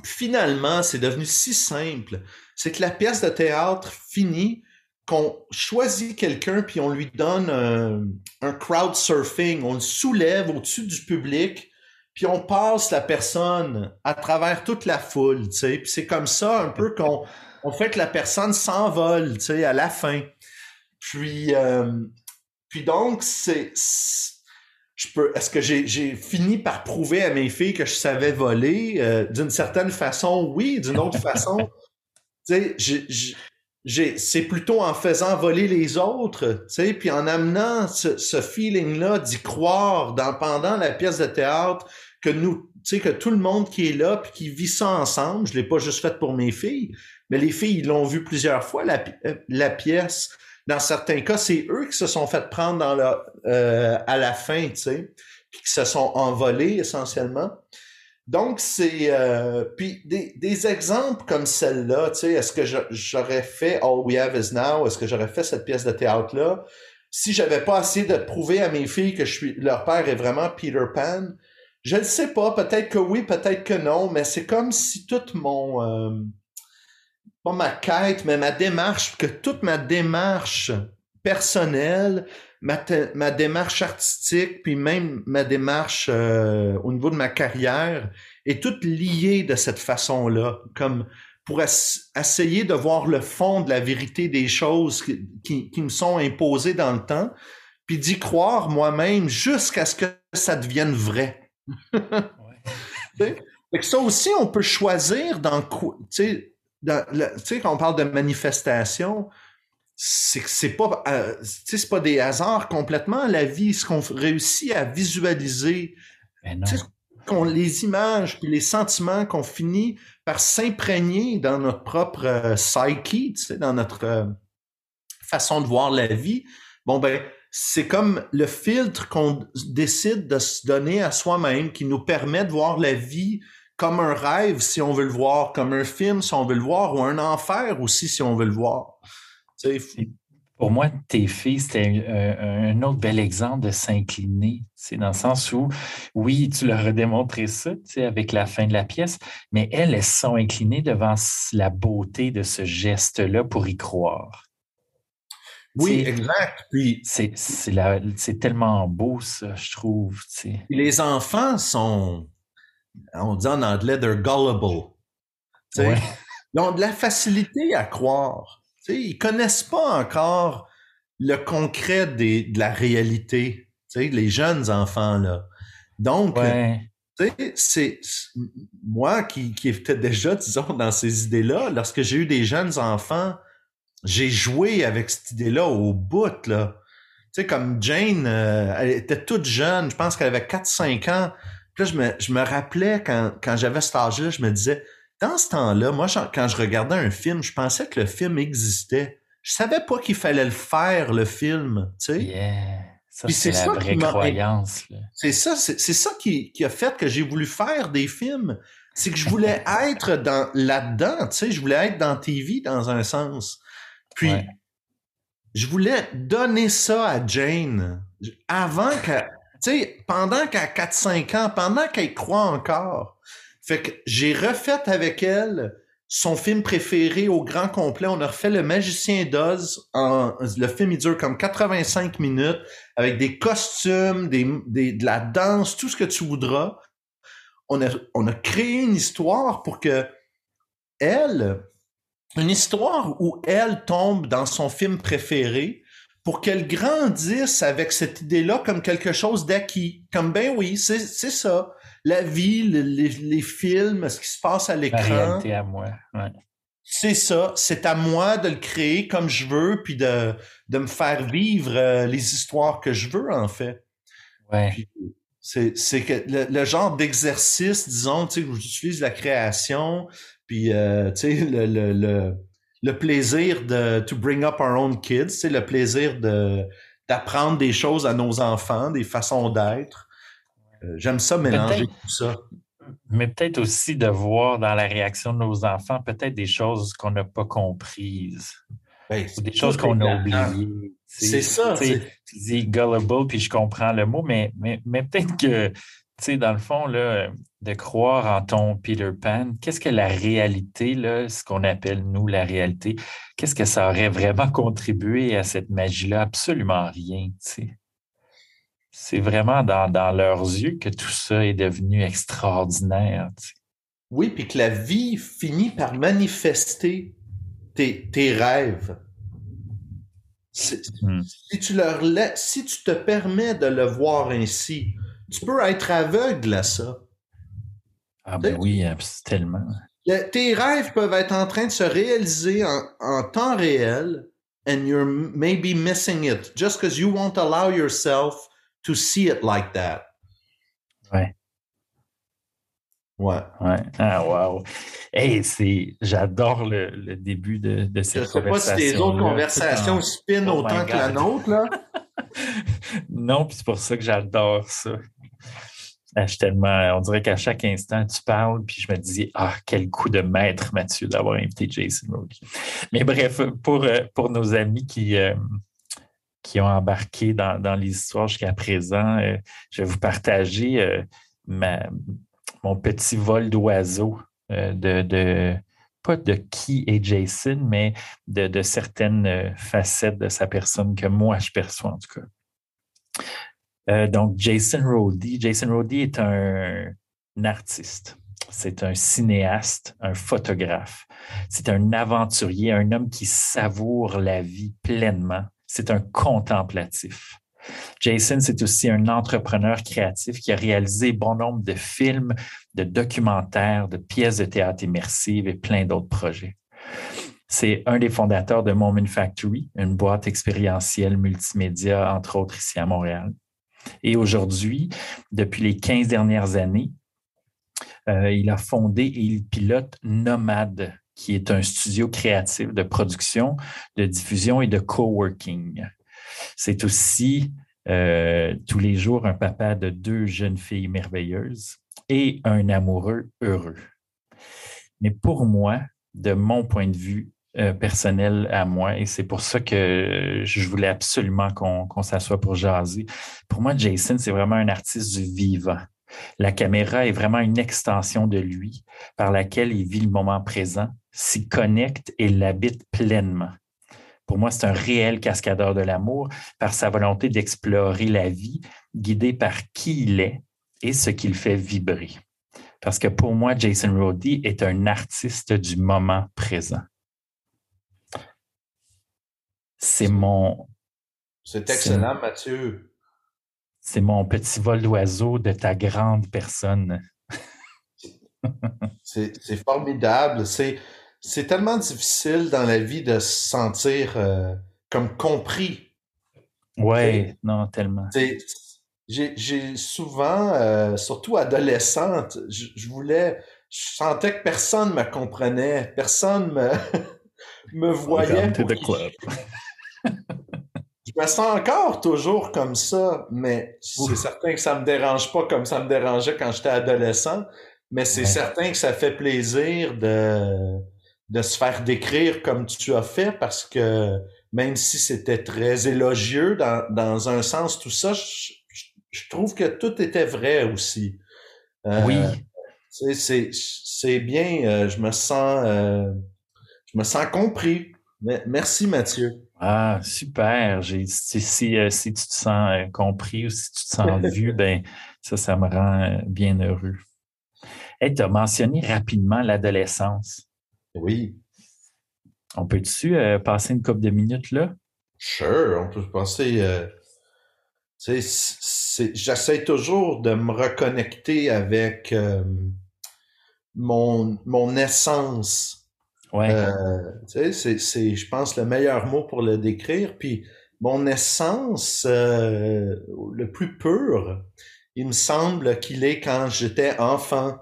[SPEAKER 2] finalement, c'est devenu si simple. C'est que la pièce de théâtre finit, qu'on choisit quelqu'un puis on lui donne un, un crowd surfing, on le soulève au-dessus du public puis on passe la personne à travers toute la foule, tu sais. Puis c'est comme ça un peu qu'on on fait que la personne s'envole, tu sais, à la fin. Puis, euh, puis donc, c'est... Est-ce que j'ai, fini par prouver à mes filles que je savais voler? Euh, d'une certaine façon, oui. D'une autre façon, tu sais, c'est plutôt en faisant voler les autres, tu sais, puis en amenant ce, feeling-là d'y croire dans, pendant la pièce de théâtre, que nous, tu sais, que tout le monde qui est là puis qui vit ça ensemble, je l'ai pas juste fait pour mes filles, mais les filles, l'ont vu plusieurs fois, la, euh, la pièce. Dans certains cas, c'est eux qui se sont fait prendre euh, à la fin, tu sais, qui se sont envolés essentiellement. Donc, c'est... Euh, puis des, des, exemples comme celle-là, tu sais, est-ce que j'aurais fait All We Have Is Now? Est-ce que j'aurais fait cette pièce de théâtre-là? Si j'avais pas essayé de prouver à mes filles que je suis leur père est vraiment Peter Pan, je ne sais pas, peut-être que oui, peut-être que non, mais c'est comme si toute mon... Euh, pas ma quête, mais ma démarche, que toute ma démarche personnelle, ma, ma démarche artistique, puis même ma démarche euh, au niveau de ma carrière, est toute liée de cette façon-là, comme pour essayer de voir le fond de la vérité des choses qui, qui me sont imposées dans le temps, puis d'y croire moi-même jusqu'à ce que ça devienne vrai ça aussi, on peut choisir dans quoi. Tu sais, quand on parle de manifestation, c'est c'est pas euh, c'est pas des hasards complètement la vie ce qu'on réussit à visualiser qu'on les images puis les sentiments qu'on finit par s'imprégner dans notre propre euh, psyche dans notre euh, façon de voir la vie bon ben c'est comme le filtre qu'on décide de se donner à soi-même qui nous permet de voir la vie comme un rêve si on veut le voir, comme un film si on veut le voir, ou un enfer aussi si on veut le voir.
[SPEAKER 1] Pour moi, tes filles, c'était un, autre bel exemple de s'incliner. C'est dans le sens où, oui, tu leur as démontré ça avec la fin de la pièce, mais elles, elles sont inclinées devant la beauté de ce geste-là pour y croire.
[SPEAKER 2] Oui, exact. Puis
[SPEAKER 1] c'est c'est tellement beau ça, je trouve.
[SPEAKER 2] Les enfants sont, on dit en anglais, they're gullible. Ils ont de la facilité à croire. T'sais, ils connaissent pas encore le concret des, de la réalité. Les jeunes enfants là. Donc, c'est moi qui, qui était déjà, disons, dans ces idées-là, lorsque j'ai eu des jeunes enfants j'ai joué avec cette idée-là au bout, là. Comme Jane, euh, elle était toute jeune, je pense qu'elle avait 4-5 ans. Puis là, je me, je me rappelais quand, quand j'avais cet âge-là, je me disais, dans ce temps-là, moi, quand je regardais un film, je pensais que le film existait. Je savais pas qu'il fallait le faire, le film, tu sais.
[SPEAKER 1] Yeah. Ça, c'est la vraie croyance.
[SPEAKER 2] C'est ça, c'est ça qui, qui a fait que j'ai voulu faire des films. C'est que je voulais être dans là-dedans, tu sais, je voulais être dans TV dans un sens. Puis, je voulais donner ça à Jane avant que, tu sais, pendant qu'elle a 4-5 ans, pendant qu'elle croit encore. Fait j'ai refait avec elle son film préféré au grand complet. On a refait Le Magicien d'Oz. Le film, il dure comme 85 minutes avec des costumes, de la danse, tout ce que tu voudras. On a, on créé une histoire pour que elle, une histoire où elle tombe dans son film préféré pour qu'elle grandisse avec cette idée-là comme quelque chose d'acquis. Comme ben oui, c'est ça. La vie, les, films, ce qui se passe à l'écran. La
[SPEAKER 1] réalité à moi.
[SPEAKER 2] C'est ça. C'est à moi de le créer comme je veux, puis de, de me faire vivre euh, les histoires que je veux, en fait.
[SPEAKER 1] Ouais.
[SPEAKER 2] C'est que le, genre d'exercice, disons, tu sais, où j'utilise la création, puis, euh, tu sais, le, le, le, plaisir de to bring up our own kids, tu sais, le plaisir de d'apprendre des choses à nos enfants, des façons d'être. Euh, j'aime ça mélanger tout ça.
[SPEAKER 1] Mais peut-être aussi de voir dans la réaction de nos enfants peut-être des choses qu'on n'a pas comprises. Ben, ou des choses qu'on a oubliées.
[SPEAKER 2] C'est ça.
[SPEAKER 1] Tu dis gullible, puis je comprends le mot, mais, mais, mais peut-être que, tu sais, dans le fond, là, de croire en ton Peter Pan, qu'est-ce que la réalité, là, ce qu'on appelle nous la réalité, qu'est-ce que ça aurait vraiment contribué à cette magie-là? Absolument rien. C'est vraiment dans, leurs yeux que tout ça est devenu extraordinaire.
[SPEAKER 2] Oui, puis que la vie finit par manifester tes, rêves. Hmm. Si, tu leur si tu te permets de le voir ainsi, tu peux être aveugle à ça.
[SPEAKER 1] Ah ben oui, tellement.
[SPEAKER 2] Tes rêves peuvent être en train de se réaliser en, temps réel and you're maybe missing it just because you won't allow yourself to see it like that.
[SPEAKER 1] Ouais.
[SPEAKER 2] Ouais.
[SPEAKER 1] Ouais. Ah, wow. Hey, c'est, j'adore le, le, début de, de cette conversation. Je sais pas si
[SPEAKER 2] tes autres conversations spin oh autant que la nôtre, là.
[SPEAKER 1] non, puis c'est pour ça que j'adore ça. Ah, tellement, on dirait qu'à chaque instant, tu parles, puis je me dis, ah, quel coup de maître, Mathieu, d'avoir invité Jason Rhodey. Mais bref, pour, euh, pour nos amis qui, euh, qui ont embarqué dans, dans l'histoire jusqu'à présent, euh, je vais vous partager mon petit vol d'oiseau de, de, pas de qui est Jason, mais de, de certaines facettes de sa personne que moi, je perçois en tout cas. Euh, donc, Jason Rhodey. Jason Rhodey est un, artiste. C'est un cinéaste, un photographe. C'est un aventurier, un homme qui savoure la vie pleinement. C'est un contemplatif. Jason, c'est aussi un entrepreneur créatif qui a réalisé bon nombre de films, de documentaires, de pièces de théâtre immersives et plein d'autres projets. C'est un des fondateurs de Moment Factory, une boîte expérientielle multimédia, entre autres ici à Montréal. Et aujourd'hui, depuis les 15 dernières années, euh, il a fondé et il pilote Nomad, qui est un studio créatif de production, de diffusion et de coworking. C'est aussi euh, tous les jours un papa de deux jeunes filles merveilleuses et un amoureux heureux. Mais pour moi, de mon point de vue, euh, personnel à moi et c'est pour ça que je voulais absolument qu'on s'assoie pour jaser. Pour moi, Jason, c'est vraiment un artiste du vivant. La caméra est vraiment une extension de lui par laquelle il vit le moment présent, s'y connecte et l'habite pleinement. Pour moi, c'est un réel cascadeur de l'amour par sa volonté d'explorer la vie, guidé par qui il est et ce qu'il fait vibrer. Parce que pour moi, Jason Rhodey est un artiste du moment présent. C'est mon.
[SPEAKER 2] C'est excellent, Mathieu.
[SPEAKER 1] C'est mon petit vol d'oiseau de ta grande personne.
[SPEAKER 2] c'est formidable. C'est tellement difficile dans la vie de se sentir euh, comme compris.
[SPEAKER 1] Ouais, non, tellement.
[SPEAKER 2] J'ai souvent, euh, surtout adolescente, je, voulais, je sentais que personne me comprenait, personne me, me voyait. Je me sens encore toujours comme ça, mais c'est certain que ça me dérange pas comme ça me dérangeait quand j'étais adolescent. Mais c'est certain que ça fait plaisir de, de se faire décrire comme tu as fait parce que même si c'était très élogieux dans, dans un sens, tout ça, je, trouve que tout était vrai aussi.
[SPEAKER 1] Euh, oui.
[SPEAKER 2] C'est bien, euh, je me sens euh, je me sens compris. Merci Mathieu.
[SPEAKER 1] Ah, super. Si, euh, si, tu te sens compris ou si tu te sens vu, ben ça, ça me rend bien heureux. Hey, tu as mentionné rapidement l'adolescence.
[SPEAKER 2] Oui.
[SPEAKER 1] On peut-tu passer une couple de minutes là?
[SPEAKER 2] Sure, on peut passer. J'essaie toujours de me reconnecter avec mon, mon essence
[SPEAKER 1] Ouais.
[SPEAKER 2] Euh, tu sais, c'est, je pense, le meilleur mot pour le décrire. Puis mon essence, euh, le plus pur, il me semble qu'il est quand j'étais enfant.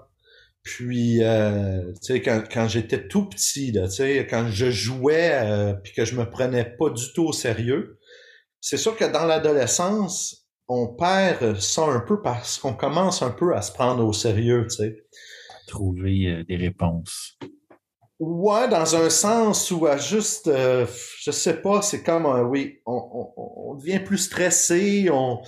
[SPEAKER 2] Puis, euh, tu sais, quand, quand j'étais tout petit, tu sais, quand je jouais, euh, puis que je me prenais pas du tout au sérieux. C'est sûr que dans l'adolescence, on perd ça un peu parce qu'on commence un peu à se prendre au sérieux, tu sais.
[SPEAKER 1] Trouver des réponses.
[SPEAKER 2] Ouais, dans un sens où à juste, euh, je sais pas, c'est comme, euh, oui, on, on, on, devient plus stressé, on,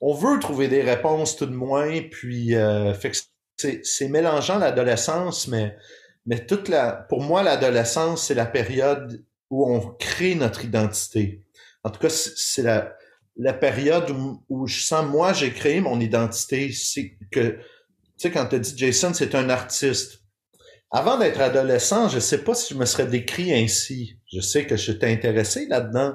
[SPEAKER 2] on veut trouver des réponses tout de moins, puis euh, fait que c'est mélangeant l'adolescence, mais, mais toute la, pour moi, l'adolescence, c'est la période où on crée notre identité. En tout cas, c'est la, période où, je sens, moi, j'ai créé mon identité. C'est que, tu sais, quand tu dit Jason, c'est un artiste. Avant d'être adolescent, je sais pas si je me serais décrit ainsi. Je sais que j'étais intéressé là-dedans,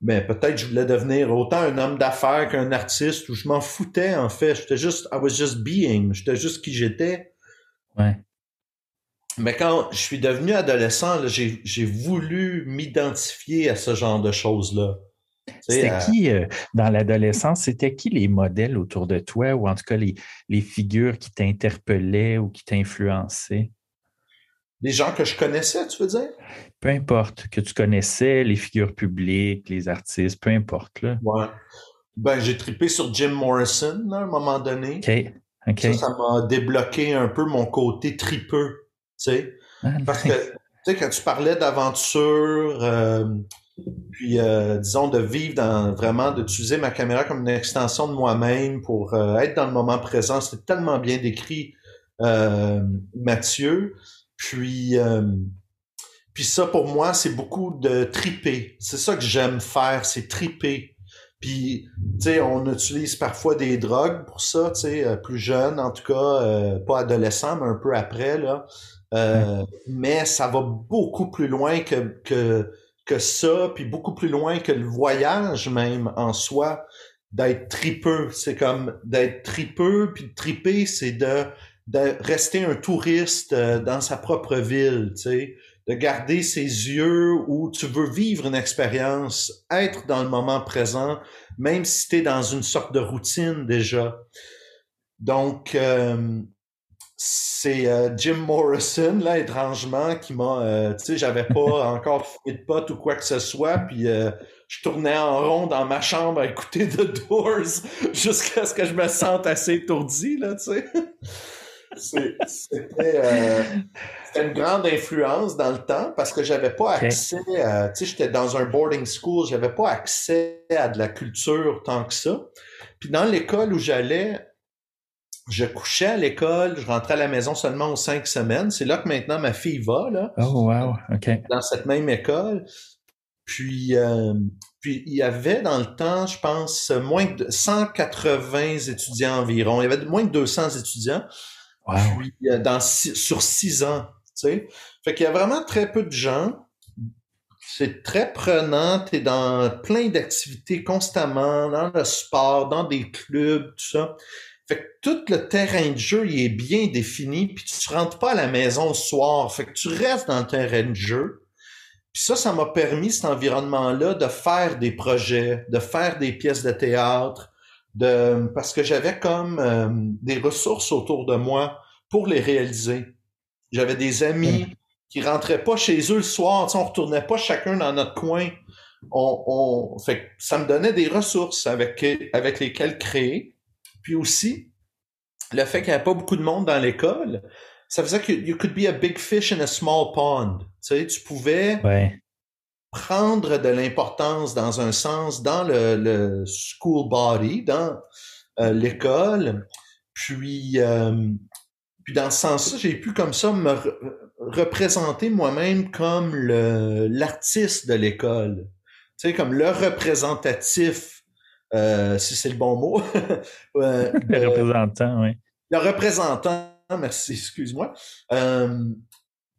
[SPEAKER 2] mais peut-être je voulais devenir autant un homme d'affaires qu'un artiste, ou je m'en foutais, en fait. J'étais juste, I was just being. J'étais juste qui j'étais.
[SPEAKER 1] Ouais.
[SPEAKER 2] Mais quand je suis devenu adolescent, j'ai voulu m'identifier à ce genre de choses-là.
[SPEAKER 1] C'était euh, qui, euh, dans l'adolescence, c'était qui les modèles autour de toi, ou en tout cas les, les figures qui t'interpellaient ou qui t'influençaient?
[SPEAKER 2] Les gens que je connaissais, tu veux dire?
[SPEAKER 1] Peu importe, que tu connaissais, les figures publiques, les artistes, peu importe. Là.
[SPEAKER 2] Ouais. Ben, j'ai trippé sur Jim Morrison à un moment donné.
[SPEAKER 1] OK.
[SPEAKER 2] Ça, ça m'a débloqué un peu mon côté tripeux, tu sais. Ah, Parce que, tu sais, quand tu parlais d'aventure, euh, puis euh, disons de vivre dans vraiment d'utiliser ma caméra comme une extension de moi-même pour euh, être dans le moment présent c'est tellement bien décrit Mathieu puis puis ça pour moi c'est beaucoup de triper. C'est ça que j'aime faire c'est triper. Puis tu sais on utilise parfois des drogues pour ça tu sais plus jeune en tout cas pas adolescent mais un peu après là. Mais ça va beaucoup plus loin que que que ça, puis beaucoup plus loin que le voyage même en soi, d'être tripeux. C'est comme d'être tripeux, puis triper, c'est de, de rester un touriste euh, dans sa propre ville, tu sais, de garder ses yeux où tu veux vivre une expérience, être dans le moment présent, même si tu es dans une sorte de routine déjà. Donc, euh, c'est euh, Jim Morrison, là, étrangement, qui m'a... Euh, tu sais, j'avais pas encore fumé de pote ou quoi que ce soit, puis je tournais en rond dans ma chambre à écouter The Doors jusqu'à ce que je me sente assez étourdi, là, tu sais. C'était une grande influence dans le temps parce que j'avais pas accès à... Tu sais, j'étais dans un boarding school, j'avais pas accès à de la culture tant que ça. Puis dans l'école où j'allais, je couchais à l'école, je rentrais à la maison seulement aux cinq semaines. C'est là que maintenant ma fille va, là.
[SPEAKER 1] Oh, wow, OK.
[SPEAKER 2] Dans cette même école. Puis, euh, puis il y avait dans le temps, je pense, moins de 180 étudiants environ. Il y avait moins de 200 étudiants.
[SPEAKER 1] Wow.
[SPEAKER 2] Euh, dans, sur six ans, tu sais. Fait qu'il y a vraiment très peu de gens. C'est très prenant. Tu es dans plein d'activités constamment, dans le sport, dans des clubs, tout ça. Fait que tout le terrain de jeu, il est bien défini, puis tu rentres pas à la maison le soir. Fait que tu restes dans le terrain de jeu. Puis ça, ça m'a permis, cet environnement-là, de faire des projets, de faire des pièces de théâtre, de parce que j'avais comme euh, des ressources autour de moi pour les réaliser. J'avais des amis mm. qui rentraient pas chez eux le soir, tu sais, on retournait pas chacun dans notre coin. On, on, fait ça me donnait des ressources avec, avec lesquelles créer. Puis aussi, le fait qu'il n'y avait pas beaucoup de monde dans l'école, ça faisait que you could be a big fish in a small pond. Tu sais, tu pouvais prendre de l'importance dans un sens dans le, school body, dans euh, l'école. Puis, euh, puis dans ce sens-là, j'ai pu comme ça me représenter moi-même comme l'artiste de l'école. Tu sais, comme le représentatif euh, si c'est le bon mot.
[SPEAKER 1] le représentant, oui.
[SPEAKER 2] Le représentant, merci, excuse-moi.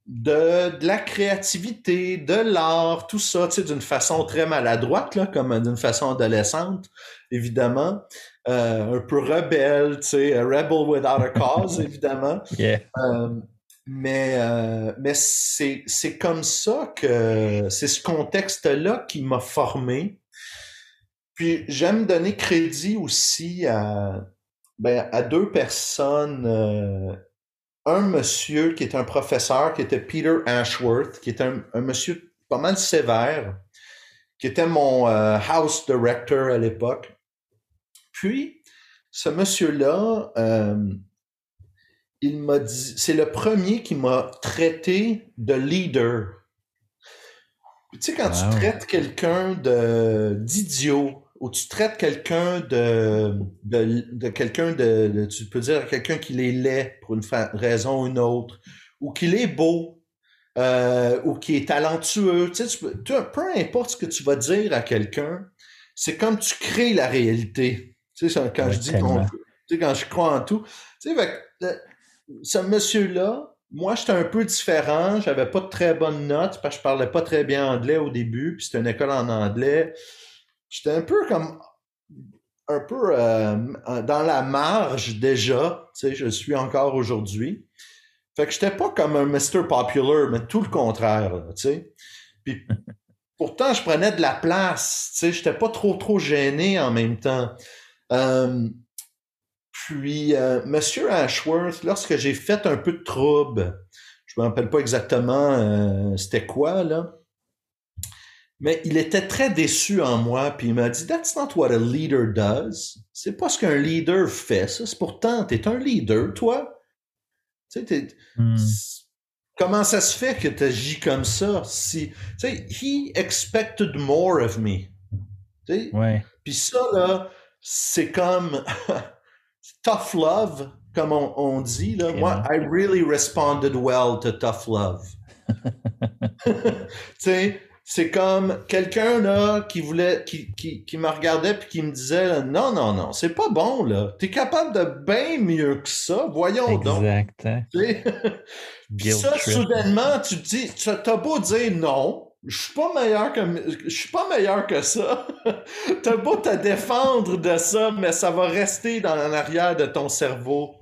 [SPEAKER 2] Euh, de, de, la créativité, de l'art, tout ça, tu sais, d'une façon très maladroite, là, comme d'une façon adolescente, évidemment. Euh, un peu rebelle, tu sais, rebel without a cause, évidemment.
[SPEAKER 1] Yeah.
[SPEAKER 2] mais mais c'est, c'est comme ça que c'est ce contexte-là qui m'a formé puis j'aime donner crédit aussi à, ben, à deux personnes. Un monsieur qui est un professeur, qui était Peter Ashworth, qui est un, monsieur pas mal sévère, qui était mon euh, house director à l'époque. Puis, ce monsieur-là, euh, il m'a dit, c'est le premier qui m'a traité de leader. Tu sais, quand tu traites quelqu'un de d'idiot où tu traites quelqu'un de, de, de quelqu'un de, tu peux dire quelqu'un qu'il est laid pour une raison ou une autre, ou qu'il est beau, euh, ou qu'il est talentueux, tu sais, peu importe ce que tu vas dire à quelqu'un, c'est comme tu crées la réalité. Tu sais, quand je dis tu sais, quand je crois en tout, tu sais, ce monsieur-là, moi, j'étais un peu différent. J'avais pas de très bonnes notes parce que je parlais pas très bien anglais au début, puis c'était une école en anglais. J'étais un peu comme un peu euh, dans la marge déjà, tu sais, je suis encore aujourd'hui. Fait que j'étais pas comme un Mr. Popular, mais tout le contraire, tu sais. Puis pourtant, je prenais de la place, tu sais, j'étais pas trop trop gêné en même temps. Euh, puis, euh, Monsieur Ashworth, lorsque j'ai fait un peu de trouble, je me rappelle pas exactement c'était quoi, là, mais il était très déçu en moi, puis il m'a dit That's not what a leader does. C'est pas ce qu'un leader fait, ça. C'est pourtant, t'es un leader, toi. Tu sais, hmm. Comment ça se fait que tu agis comme ça? Si, tu sais, he expected more of me. Tu sais?
[SPEAKER 1] Ouais.
[SPEAKER 2] Puis ça, là, c'est comme tough love, comme on, on dit. Là. Moi, I really responded well to tough love. tu sais, c'est comme quelqu'un là qui voulait, qui, qui, qui me regardait puis qui me disait non non non c'est pas bon là, t'es capable de bien mieux que ça, voyons donc.
[SPEAKER 1] Exact. Hein.
[SPEAKER 2] ça soudainement tu te dis, tu as beau dire non, je suis pas meilleur que je suis pas meilleur que ça. t'as beau te défendre de ça, mais ça va rester dans l'arrière de ton cerveau,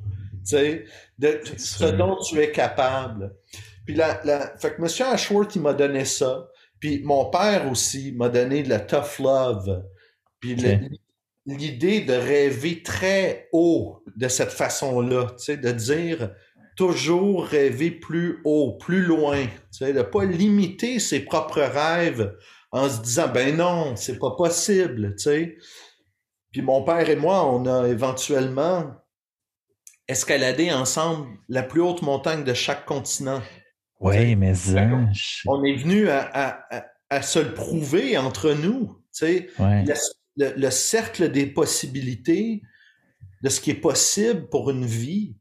[SPEAKER 2] tu sais, de ce dont tu es capable. Puis la, la, fait que Monsieur Ashworth il m'a donné ça. Puis mon père aussi m'a donné de la tough love. Puis l'idée de rêver très haut de cette façon-là, tu sais, de dire toujours rêver plus haut, plus loin, tu sais, de pas limiter ses propres rêves en se disant ben non, c'est pas possible, tu sais. Puis mon père et moi, on a éventuellement escaladé ensemble la plus haute montagne de chaque continent.
[SPEAKER 1] Oui, mais
[SPEAKER 2] on est venu à, se le prouver entre nous. Tu le, cercle des possibilités de ce qui est possible pour une vie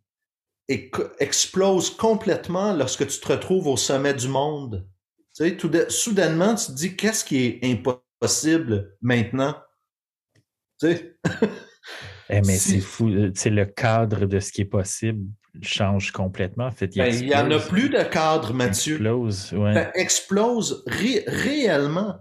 [SPEAKER 2] explose complètement lorsque tu te retrouves au sommet du monde. Tout soudainement, tu te dis qu'est-ce qui est impossible maintenant?
[SPEAKER 1] Eh, mais c'est fou. C'est le cadre de ce qui est possible change complètement. En fait,
[SPEAKER 2] il n'y ben, en a plus de cadre, Mathieu.
[SPEAKER 1] Explose, ouais.
[SPEAKER 2] Ça explose réellement.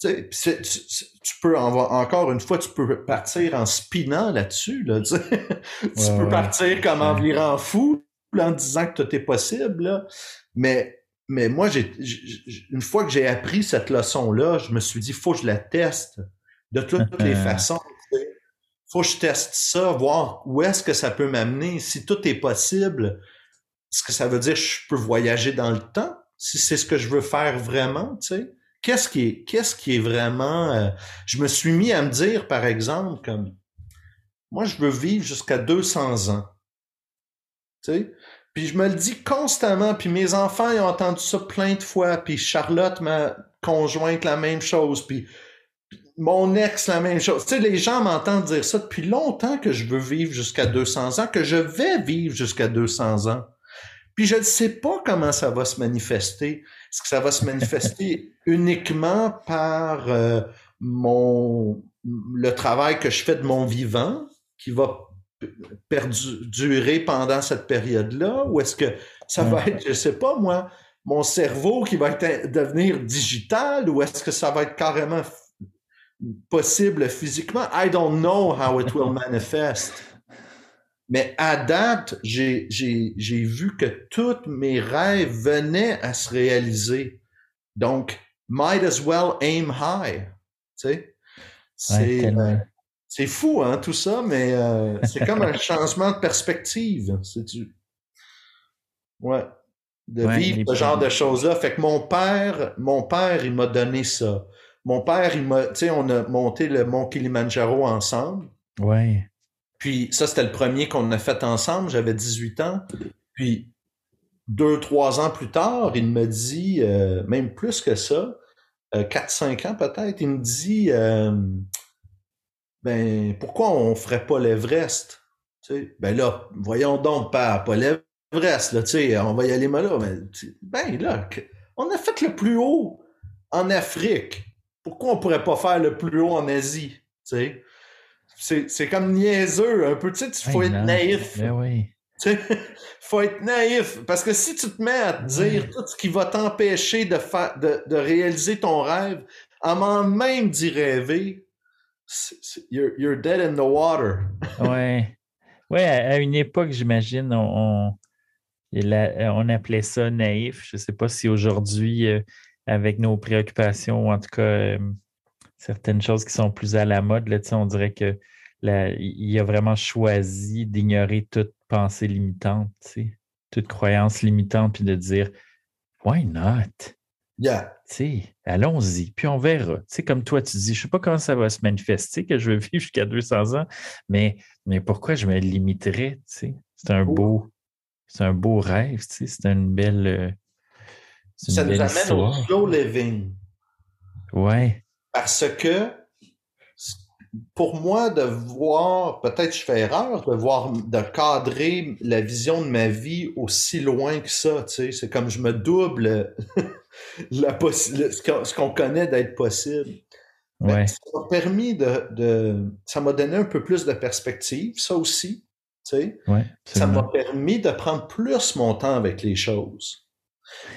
[SPEAKER 2] Tu, tu, peux encore une fois, tu peux partir en spinant là-dessus. Là, tu, peux partir comme en virant fou en disant que tout est possible. Mais, mais moi, j'ai, une fois que j'ai appris cette leçon-là, je me suis dit, faut que je la teste de toutes les façons faut que je teste ça, voir où est-ce que ça peut m'amener. Si tout est possible, est-ce que ça veut dire que je peux voyager dans le temps? Si c'est ce que je veux faire vraiment, tu sais? Qu'est-ce qui est, qui est vraiment, euh, je me suis mis à me dire, par exemple, comme, moi, je veux vivre jusqu'à 200 ans. Tu sais? Puis je me le dis constamment, puis mes enfants, ils ont entendu ça plein de fois, puis Charlotte, ma conjointe, la même chose, puis mon ex, la même chose. Tu sais, les gens m'entendent dire ça depuis longtemps que je veux vivre jusqu'à 200 ans, que je vais vivre jusqu'à 200 ans. Puis je ne sais pas comment ça va se manifester. Est-ce que ça va se manifester uniquement par euh, mon le travail que je fais de mon vivant qui va perdurer pendant cette période-là ou est-ce que ça va être, je sais pas moi, mon cerveau qui va être, devenir digital ou est-ce que ça va être carrément possible physiquement. I don't know how it will manifest. Mais à date, j'ai, vu que tous mes rêves venaient à se réaliser. Donc, might as well aim high. C'est, euh, fou, hein, tout ça, mais euh, c'est comme un changement de perspective. C'est du... Ouais. De vivre ce genre de choses-là. Fait que mon père, mon père, il m'a donné ça. Mon père, il m'a, tu sais, on a monté le mont Kilimanjaro ensemble.
[SPEAKER 1] Ouais.
[SPEAKER 2] Puis ça, c'était le premier qu'on a fait ensemble. J'avais 18 ans. Puis deux, trois ans plus tard, il me dit, euh, même plus que ça, euh, quatre, cinq ans peut-être, il me dit, euh, ben pourquoi on ferait pas l'Everest? Ben là, voyons donc, pas, pas l'Everest, là, tu sais, on va y aller là. Ben, ben là, on a fait le plus haut en Afrique. Pourquoi on pourrait pas faire le plus haut en Asie? C'est comme niaiseux, un peu, tu sais, il faut être naïf.
[SPEAKER 1] Ben oui.
[SPEAKER 2] Faut être naïf. Parce que si tu te mets à te dire tout ce qui va t'empêcher de, de, de réaliser ton rêve, avant même d'y rêver, you're, you're, dead in the water.
[SPEAKER 1] ouais. Ouais, à, une époque, j'imagine, on, on, appelait ça naïf. Je ne sais pas si aujourd'hui, euh, avec nos préoccupations, ou en tout cas, euh, certaines choses qui sont plus à la mode, là, on dirait que il a vraiment choisi d'ignorer toute pensée limitante, toute croyance limitante, puis de dire Why not?
[SPEAKER 2] Yeah.
[SPEAKER 1] Allons-y, puis on verra. sais, comme toi, tu dis, je ne sais pas comment ça va se manifester, que je veux vivre jusqu'à 200 ans, mais, mais pourquoi je me limiterais? C'est un beau, c'est un beau rêve, c'est une belle. Euh,
[SPEAKER 2] ça nous amène au slow living.
[SPEAKER 1] Ouais.
[SPEAKER 2] Parce que pour moi, de voir, peut-être je fais erreur, de voir, de cadrer la vision de ma vie aussi loin que ça, tu sais, c'est comme je me double la ce qu'on connaît d'être possible.
[SPEAKER 1] Ouais.
[SPEAKER 2] Ça m'a permis de, ça m'a donné un peu plus de perspective, ça aussi, tu sais.
[SPEAKER 1] Ouais,
[SPEAKER 2] ça m'a permis de prendre plus mon temps avec les choses.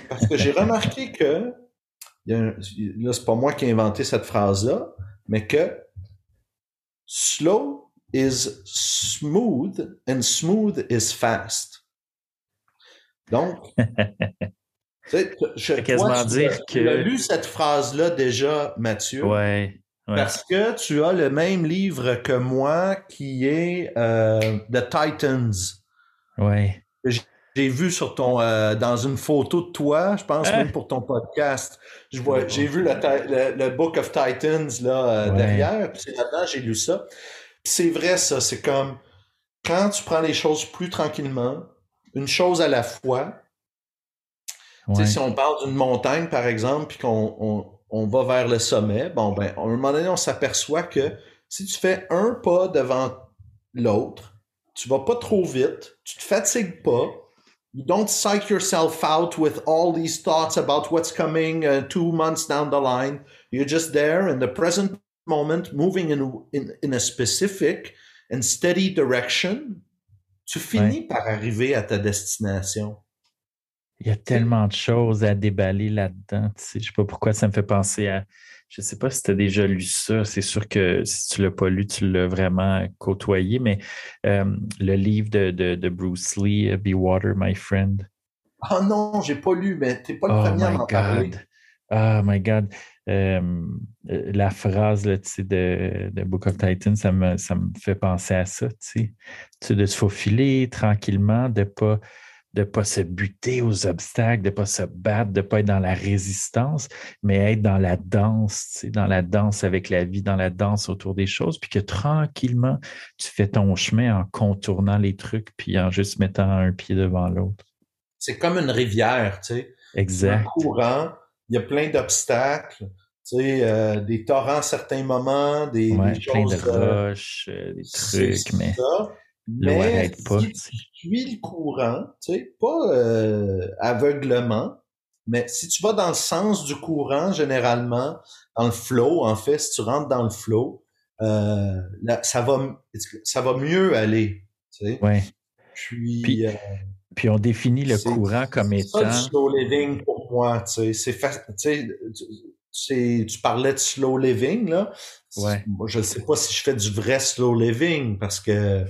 [SPEAKER 2] Parce que j'ai remarqué que, là, c'est pas moi qui ai inventé cette phrase-là, mais que slow is smooth and smooth is fast. Donc,
[SPEAKER 1] je quasiment dire que. Tu
[SPEAKER 2] as lu cette phrase-là déjà, Mathieu.
[SPEAKER 1] Ouais,
[SPEAKER 2] Parce que tu as le même livre que moi qui est euh, The Titans.
[SPEAKER 1] Ouais.
[SPEAKER 2] J'ai vu sur ton euh, dans une photo de toi, je pense même pour ton podcast. Je vois, j'ai vu le, le, Book of Titans là euh, derrière, puis c'est là-dedans j'ai lu ça. c'est vrai ça, c'est comme quand tu prends les choses plus tranquillement, une chose à la fois. Si on parle d'une montagne par exemple, puis qu'on on, on va vers le sommet, bon ben à un moment donné on s'aperçoit que si tu fais un pas devant l'autre, tu vas pas trop vite, tu te fatigues pas you don't psych yourself out with all these thoughts about what's coming uh, two months down the line. You're just there in the present moment, moving in, in, in a specific and steady direction. Tu finis ouais. par arriver à ta destination.
[SPEAKER 1] Il y a tellement de choses à déballer là-dedans. Tu sais, je ne sais pas pourquoi ça me fait penser à je ne sais pas si tu as déjà lu ça. C'est sûr que si tu ne l'as pas lu, tu l'as vraiment côtoyé, mais euh, le livre de, de, Bruce Lee, euh, Be Water, My Friend.
[SPEAKER 2] Ah oh non, j'ai pas lu, mais tu n'es pas le oh premier à m'en parler.
[SPEAKER 1] Oh my God. Euh, la phrase là, de, de Book of Titans, ça me, ça me fait penser à ça. Tu sais, de se faufiler tranquillement, de ne pas de ne pas se buter aux obstacles, de ne pas se battre, de ne pas être dans la résistance, mais être dans la danse, dans la danse avec la vie, dans la danse autour des choses, puis que tranquillement, tu fais ton chemin en contournant les trucs, puis en juste mettant un pied devant l'autre.
[SPEAKER 2] C'est comme une rivière, tu sais.
[SPEAKER 1] Exact.
[SPEAKER 2] Un courant, il y a plein d'obstacles. Tu sais, euh, des torrents à certains moments, des,
[SPEAKER 1] ouais,
[SPEAKER 2] des
[SPEAKER 1] plein de euh, roches, euh, des trucs, mais... Ça.
[SPEAKER 2] Mais si tu suis le courant, tu sais, pas euh, aveuglement, mais si tu vas dans le sens du courant, généralement, dans le flow, en fait, si tu rentres dans le flow, euh, ça va ça va mieux aller. Tu sais?
[SPEAKER 1] Ouais.
[SPEAKER 2] Puis,
[SPEAKER 1] puis,
[SPEAKER 2] euh,
[SPEAKER 1] puis, on définit le courant comme étant.
[SPEAKER 2] C'est ça du slow living pour moi. Tu sais, c'est tu, tu parlais de slow living là.
[SPEAKER 1] Ouais.
[SPEAKER 2] Moi, je ne sais pas si je fais du vrai slow living parce que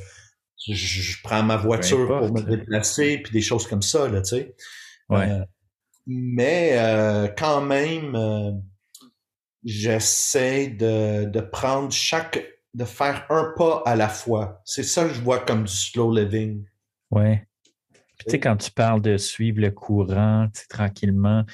[SPEAKER 2] je, prends ma voiture pour me déplacer, puis des choses comme ça, là, tu sais.
[SPEAKER 1] Ouais. Euh,
[SPEAKER 2] mais euh, quand même, euh, j'essaie de, de prendre chaque, de faire un pas à la fois. C'est ça que je vois comme du slow living.
[SPEAKER 1] Ouais. Tu sais, quand tu parles de suivre le courant, tranquillement,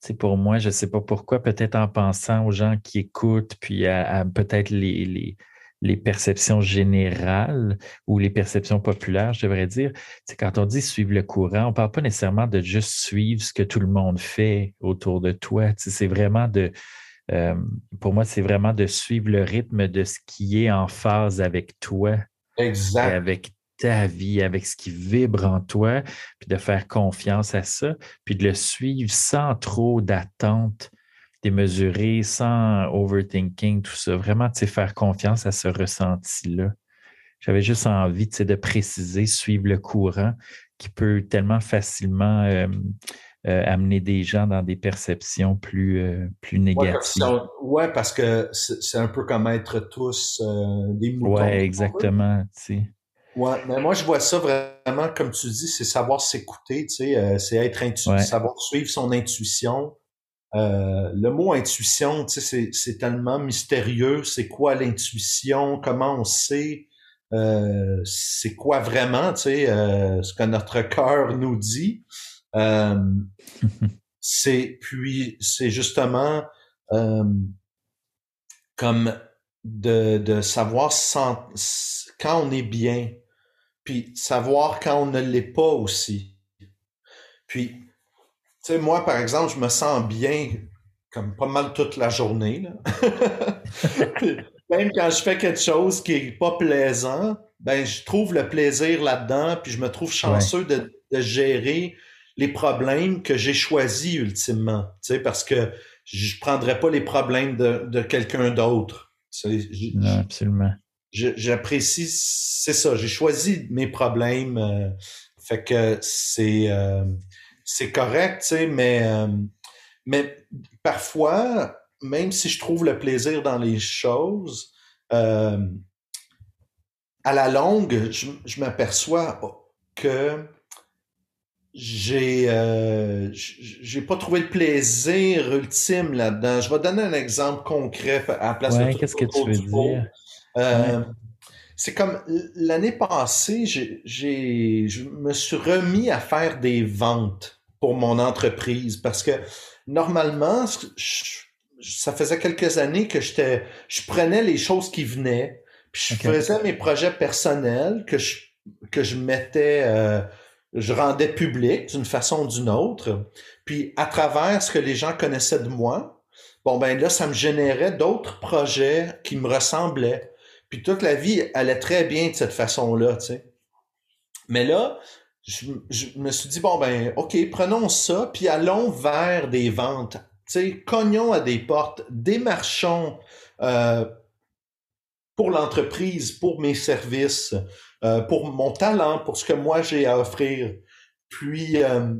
[SPEAKER 1] c'est pour moi, je ne sais pas pourquoi, peut-être en pensant aux gens qui écoutent, puis à, peut-être les, les, les perceptions générales ou les perceptions populaires, je devrais dire, c'est quand on dit suivre le courant, on ne parle pas nécessairement de juste suivre ce que tout le monde fait autour de toi. C'est vraiment de, euh, pour moi, c'est vraiment de suivre le rythme de ce qui est en phase avec toi.
[SPEAKER 2] Exact.
[SPEAKER 1] avec ta vie, avec ce qui vibre en toi, puis de faire confiance à ça, puis de le suivre sans trop d'attente démesurée, sans overthinking, tout ça. Vraiment, tu sais, faire confiance à ce ressenti-là. J'avais juste envie, tu sais, de préciser, suivre le courant qui peut tellement facilement euh, euh, amener des gens dans des perceptions plus, euh, plus négatives.
[SPEAKER 2] Oui, parce que c'est un peu comme être tous des moutons.
[SPEAKER 1] Oui, exactement. Tu sais.
[SPEAKER 2] Ouais, mais moi je vois ça vraiment comme tu dis, c'est savoir s'écouter, tu sais, c'est être intuitif, savoir suivre son intuition. Le mot intuition, tu sais, c'est tellement mystérieux. C'est quoi l'intuition? Comment on sait? C'est quoi vraiment, tu sais, ce que notre cœur nous dit? Euh, c'est puis c'est justement euh, comme de, de savoir quand on est bien, puis savoir quand on ne l'est pas aussi. Puis, sais, moi, par exemple, je me sens bien comme pas mal toute la journée. Là. même quand je fais quelque chose qui est pas plaisant, ben je trouve le plaisir là-dedans, puis je me trouve chanceux de, de, gérer les problèmes que j'ai choisis ultimement, tu sais, parce que je prendrais pas les problèmes de, de quelqu'un d'autre.
[SPEAKER 1] Non, absolument.
[SPEAKER 2] J'apprécie, c'est ça, j'ai choisi mes problèmes, euh, fait que c'est euh, c'est correct, tu sais, mais euh, mais parfois, même si je trouve le plaisir dans les choses, à la longue, je, je m'aperçois que j'ai euh, j'ai pas trouvé le plaisir ultime là-dedans. Je vais donner un exemple concret à la place
[SPEAKER 1] ouais, qu'est-ce que tu veux dire?
[SPEAKER 2] Euh, c'est comme l'année passée, j'ai je me suis remis à faire des ventes pour mon entreprise parce que normalement, ça faisait quelques années que j'étais je prenais les choses qui venaient, puis je faisais mes projets personnels que je que je mettais euh, je rendais public d'une façon ou d'une autre. Puis à travers ce que les gens connaissaient de moi, bon ben là, ça me générait d'autres projets qui me ressemblaient. Puis toute la vie allait très bien de cette façon-là, tu sais. Mais là, je, me suis dit, bon ben, OK, prenons ça, puis allons vers des ventes. Tu sais, cognons à des portes, démarchons euh, pour l'entreprise, pour mes services, euh, pour mon talent, pour ce que moi j'ai à offrir. Puis, euh,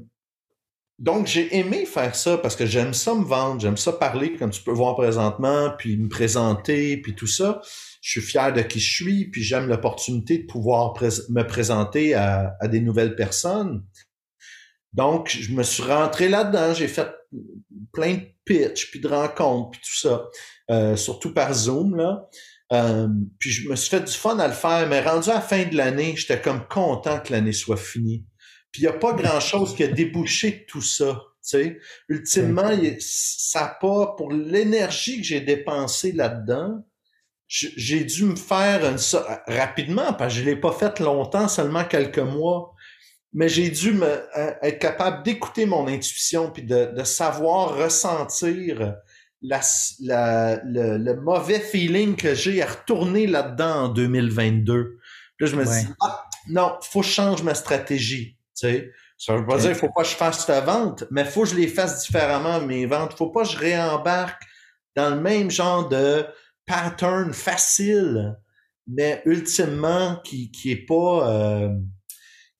[SPEAKER 2] donc j'ai aimé faire ça parce que j'aime ça me vendre, j'aime ça parler, comme tu peux voir présentement, puis me présenter, puis tout ça. Je suis fier de qui je suis, puis j'aime l'opportunité de pouvoir me présenter à, à, des nouvelles personnes. Donc, je me suis rentré là-dedans, j'ai fait plein de pitch, puis de rencontres, puis tout ça, euh, surtout par Zoom, là. Euh, puis je me suis fait du fun à le faire, mais rendu à la fin de l'année, j'étais comme content que l'année soit finie. Puis il n'y a pas grand-chose qui a débouché de tout ça. sais. Ultimement, ça n'a pas, pour l'énergie que j'ai dépensée là-dedans, j'ai dû me faire une, rapidement, parce que je l'ai pas fait longtemps, seulement quelques mois. Mais j'ai dû me, euh, être capable d'écouter mon intuition puis de, de savoir ressentir la, la, le, mauvais feeling que j'ai à retourner là-dedans en 2022. Là, je me dis, ah, non, faut que je change ma stratégie. Tu sais. Ça veut pas dire qu'il faut pas que je fasse ta vente, mais faut que je les fasse différemment, mes ventes. Faut pas que je réembarque dans le même genre de pattern facile, mais ultimement qui, qui est pas... Euh,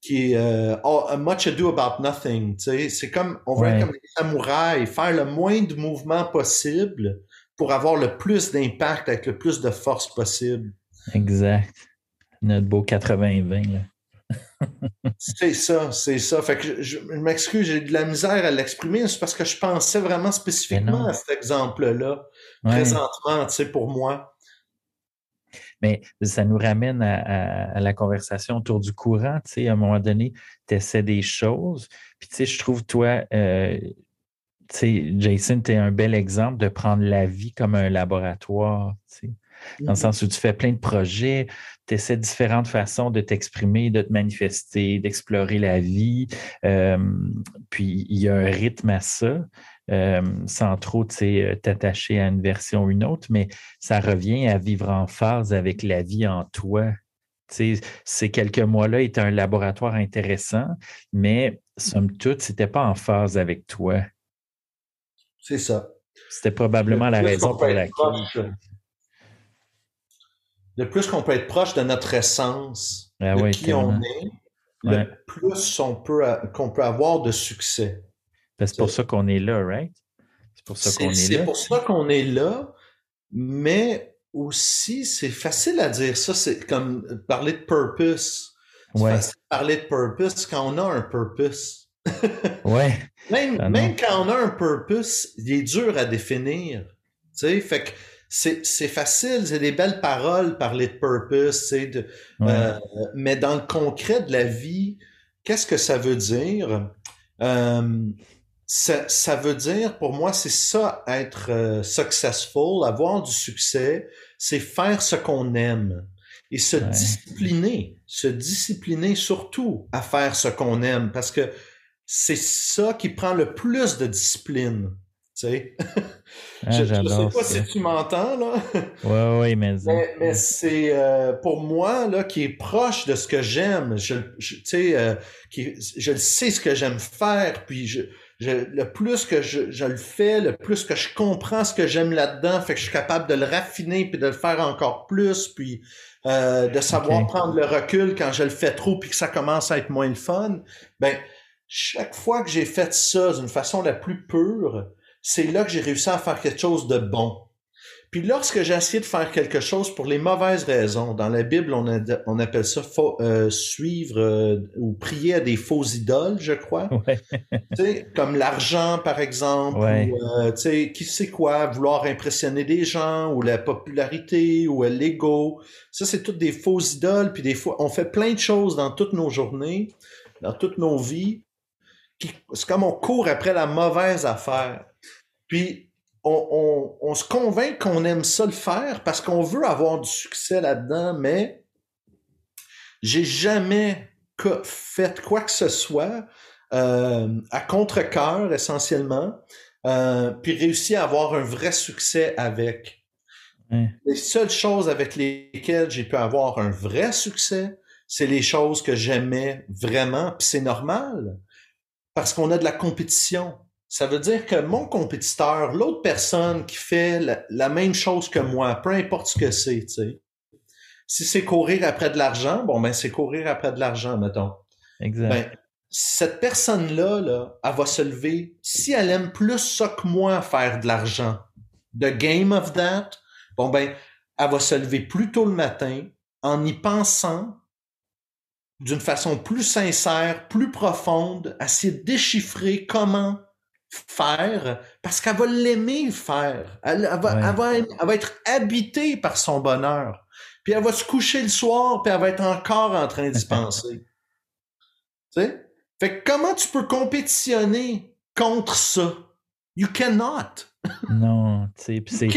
[SPEAKER 2] qui est euh, oh, much ado about nothing. C'est comme, on veut être comme des samouraïs, faire le moins de mouvements possible pour avoir le plus d'impact avec le plus de force possible.
[SPEAKER 1] Exact. Notre beau 80-20.
[SPEAKER 2] c'est ça, c'est ça. Fait que je, m'excuse, j'ai de la misère à l'exprimer, c'est parce que je pensais vraiment spécifiquement à cet exemple-là, présentement, tu sais, pour moi.
[SPEAKER 1] Mais ça nous ramène à, la conversation autour du courant. Tu sais, à un moment donné, tu essaies des choses. Puis, tu sais, je trouve, toi, euh, tu sais, Jason, tu es un bel exemple de prendre la vie comme un laboratoire. Tu sais, dans le mm-hmm. sens où tu fais plein de projets, tu essaies différentes façons de t'exprimer, de te manifester, d'explorer la vie. Euh, puis, il y a un rythme à ça. Sans trop t'attacher à une version ou une autre, mais ça revient à vivre en phase avec la vie en toi. ces quelques mois-là étaient un laboratoire intéressant, mais somme toute, ce n'était pas en phase avec toi.
[SPEAKER 2] C'est ça.
[SPEAKER 1] C'était probablement la raison pour laquelle.
[SPEAKER 2] Le plus qu'on peut être proche de notre essence, ah de qui on est, le plus on peut, qu'on peut avoir de succès.
[SPEAKER 1] C'est pour ça qu'on est là, right?
[SPEAKER 2] C'est pour ça qu'on est, là. C'est pour ça qu'on est là, mais aussi, c'est facile à dire ça, c'est comme parler de purpose. Ouais. Facile parler de purpose quand on a un purpose.
[SPEAKER 1] ouais.
[SPEAKER 2] Même, ah même quand on a un purpose, il est dur à définir. Tu sais, fait que c'est, facile, c'est des belles paroles, parler de purpose, de, euh, mais dans le concret de la vie, qu'est-ce que ça veut dire? Euh, ça, ça, veut dire, pour moi, c'est ça, être euh, successful, avoir du succès, c'est faire ce qu'on aime et se discipliner, se discipliner surtout à faire ce qu'on aime parce que c'est ça qui prend le plus de discipline. Tu sais. Ah, je, ne sais pas si tu m'entends, là.
[SPEAKER 1] Oui, oui, mais...
[SPEAKER 2] mais, c'est euh, pour moi, là, qui est proche de ce que j'aime. Je, tu sais, euh, qui, je sais ce que j'aime faire, puis je, le plus que je, je, le fais, le plus que je comprends ce que j'aime là-dedans, fait que je suis capable de le raffiner puis de le faire encore plus, puis euh, de savoir prendre le recul quand je le fais trop puis que ça commence à être moins le fun. Ben, chaque fois que j'ai fait ça d'une façon la plus pure, c'est là que j'ai réussi à faire quelque chose de bon. Puis lorsque j'ai essayé de faire quelque chose pour les mauvaises raisons, dans la Bible, on, on appelle ça euh, suivre euh, ou prier à des faux idoles, je crois. Ouais. comme l'argent, par exemple, ou euh, qui sait quoi, vouloir impressionner des gens, ou la popularité, ou l'ego. Ça, c'est toutes des faux idoles. Puis des fois, on fait plein de choses dans toutes nos journées, dans toutes nos vies. C'est comme on court après la mauvaise affaire. Puis on, se convainc qu'on aime ça le faire parce qu'on veut avoir du succès là-dedans, mais j'ai jamais fait quoi que ce soit euh, à contre-cœur essentiellement, euh, puis réussi à avoir un vrai succès avec. Les seules choses avec lesquelles j'ai pu avoir un vrai succès, c'est les choses que j'aimais vraiment, puis c'est normal parce qu'on a de la compétition. Ça veut dire que mon compétiteur, l'autre personne qui fait la, même chose que moi, peu importe ce que c'est, tu sais. Si c'est courir après de l'argent, bon, ben, c'est courir après de l'argent, mettons.
[SPEAKER 1] Exact.
[SPEAKER 2] Ben, cette personne-là, là, elle va se lever. Si elle aime plus ça que moi, faire de l'argent, the game of that, bon, ben, elle va se lever plus tôt le matin en y pensant d'une façon plus sincère, plus profonde, à s'y déchiffrer comment faire parce qu'elle va l'aimer faire. Elle, va, elle, va, être habitée par son bonheur. Puis elle va se coucher le soir, puis elle va être encore en train d'y penser. tu sais? Fait que comment tu peux compétitionner contre ça? You cannot.
[SPEAKER 1] non, tu sais, c'est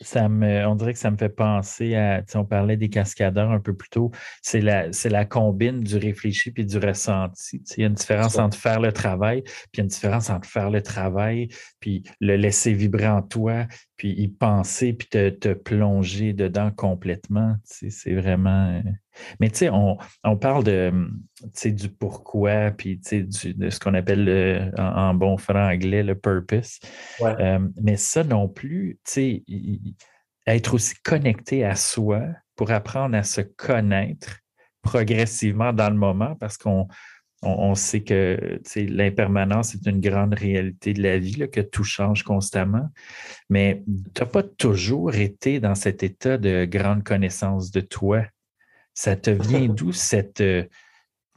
[SPEAKER 1] ça me, on dirait que ça me fait penser à, on parlait des cascadeurs un peu plus tôt, c'est la, c'est la combine du réfléchi puis du ressenti. Il y a une différence entre faire le travail, puis il y a une différence entre faire le travail, puis le laisser vibrer en toi, puis y penser, puis te, te plonger dedans complètement. C'est vraiment. Euh, mais tu sais, on, on, parle de, du pourquoi, puis de ce qu'on appelle en, bon franc-anglais le purpose. Euh, mais ça non plus, tu sais, être aussi connecté à soi pour apprendre à se connaître progressivement dans le moment parce qu'on on, sait que l'impermanence est une grande réalité de la vie, que tout change constamment. Mais tu n'as pas toujours été dans cet état de grande connaissance de toi. Ça te vient d'où cette.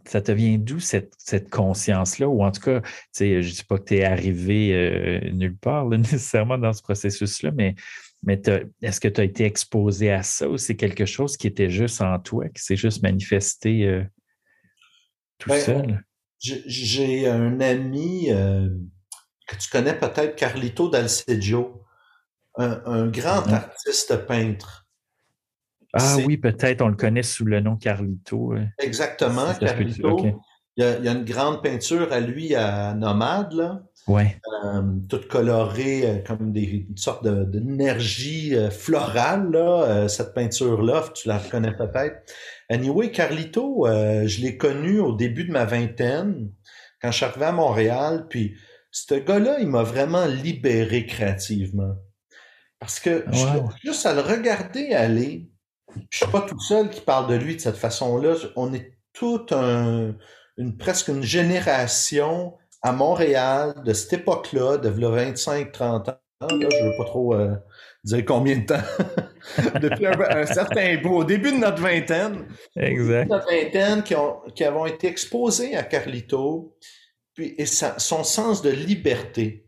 [SPEAKER 1] Ça te vient d'où cette, conscience-là? Ou en tout cas, je ne dis pas que tu es arrivé euh, nulle part nécessairement dans ce processus-là, mais, mais est-ce que tu as été exposé à ça ou c'est quelque chose qui était juste en toi, qui s'est juste manifesté euh, tout ben, seul?
[SPEAKER 2] J'ai un ami euh, que tu connais peut-être, Carlito Dalceggio, un, grand artiste peintre.
[SPEAKER 1] Ah oui, peut-être, on le connaît sous le nom Carlito.
[SPEAKER 2] Exactement, Carlito. Il, y a, une grande peinture à lui à Nomade, là.
[SPEAKER 1] Ouais.
[SPEAKER 2] Euh, toutes colorées euh, comme des, une sorte d'énergie florale, là, cette peinture-là, tu la reconnais peut-être. Anyway, Carlito, je l'ai connu au début de ma vingtaine, quand je suis arrivé à Montréal, puis ce gars-là, il m'a vraiment libéré créativement. Parce que
[SPEAKER 1] Wow.
[SPEAKER 2] juste à le regarder aller, je suis pas tout seul qui parle de lui de cette façon-là. On est toute un, une, presque une génération à Montréal de cette époque-là, de 25-30 ans. Là, je veux pas trop euh, dire combien de temps. Depuis un, un certain bout, au début de notre vingtaine,
[SPEAKER 1] Exact.
[SPEAKER 2] notre vingtaine qui, ont, qui avons été exposés à Carlito, puis et sa- son sens de liberté.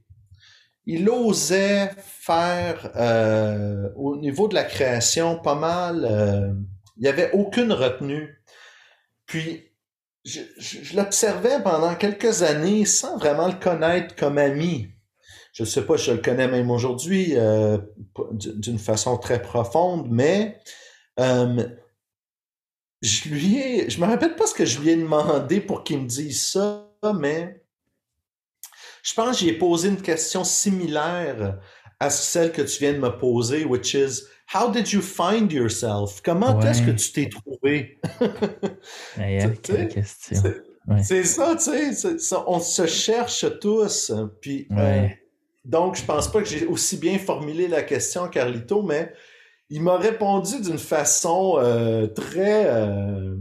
[SPEAKER 2] Il osait faire euh, au niveau de la création pas mal. euh, il n'y avait aucune retenue. Puis je, je- je l'observais pendant quelques années sans vraiment le connaître comme ami. Je ne sais pas, je le connais même aujourd'hui euh, d'une façon très profonde, mais euh, je lui ai, je me rappelle pas ce que je lui ai demandé pour qu'il me dise ça, mais je pense que j'y ai posé une question similaire à celle que tu viens de me poser, which is How did you find yourself? Comment
[SPEAKER 1] Ouais.
[SPEAKER 2] est-ce que tu t'es trouvé? C'est
[SPEAKER 1] Ouais.
[SPEAKER 2] ça, tu sais, on se cherche tous. Puis, euh. Donc, je pense pas que j'ai aussi bien formulé la question, Carlito, mais il m'a répondu d'une façon euh, très euh,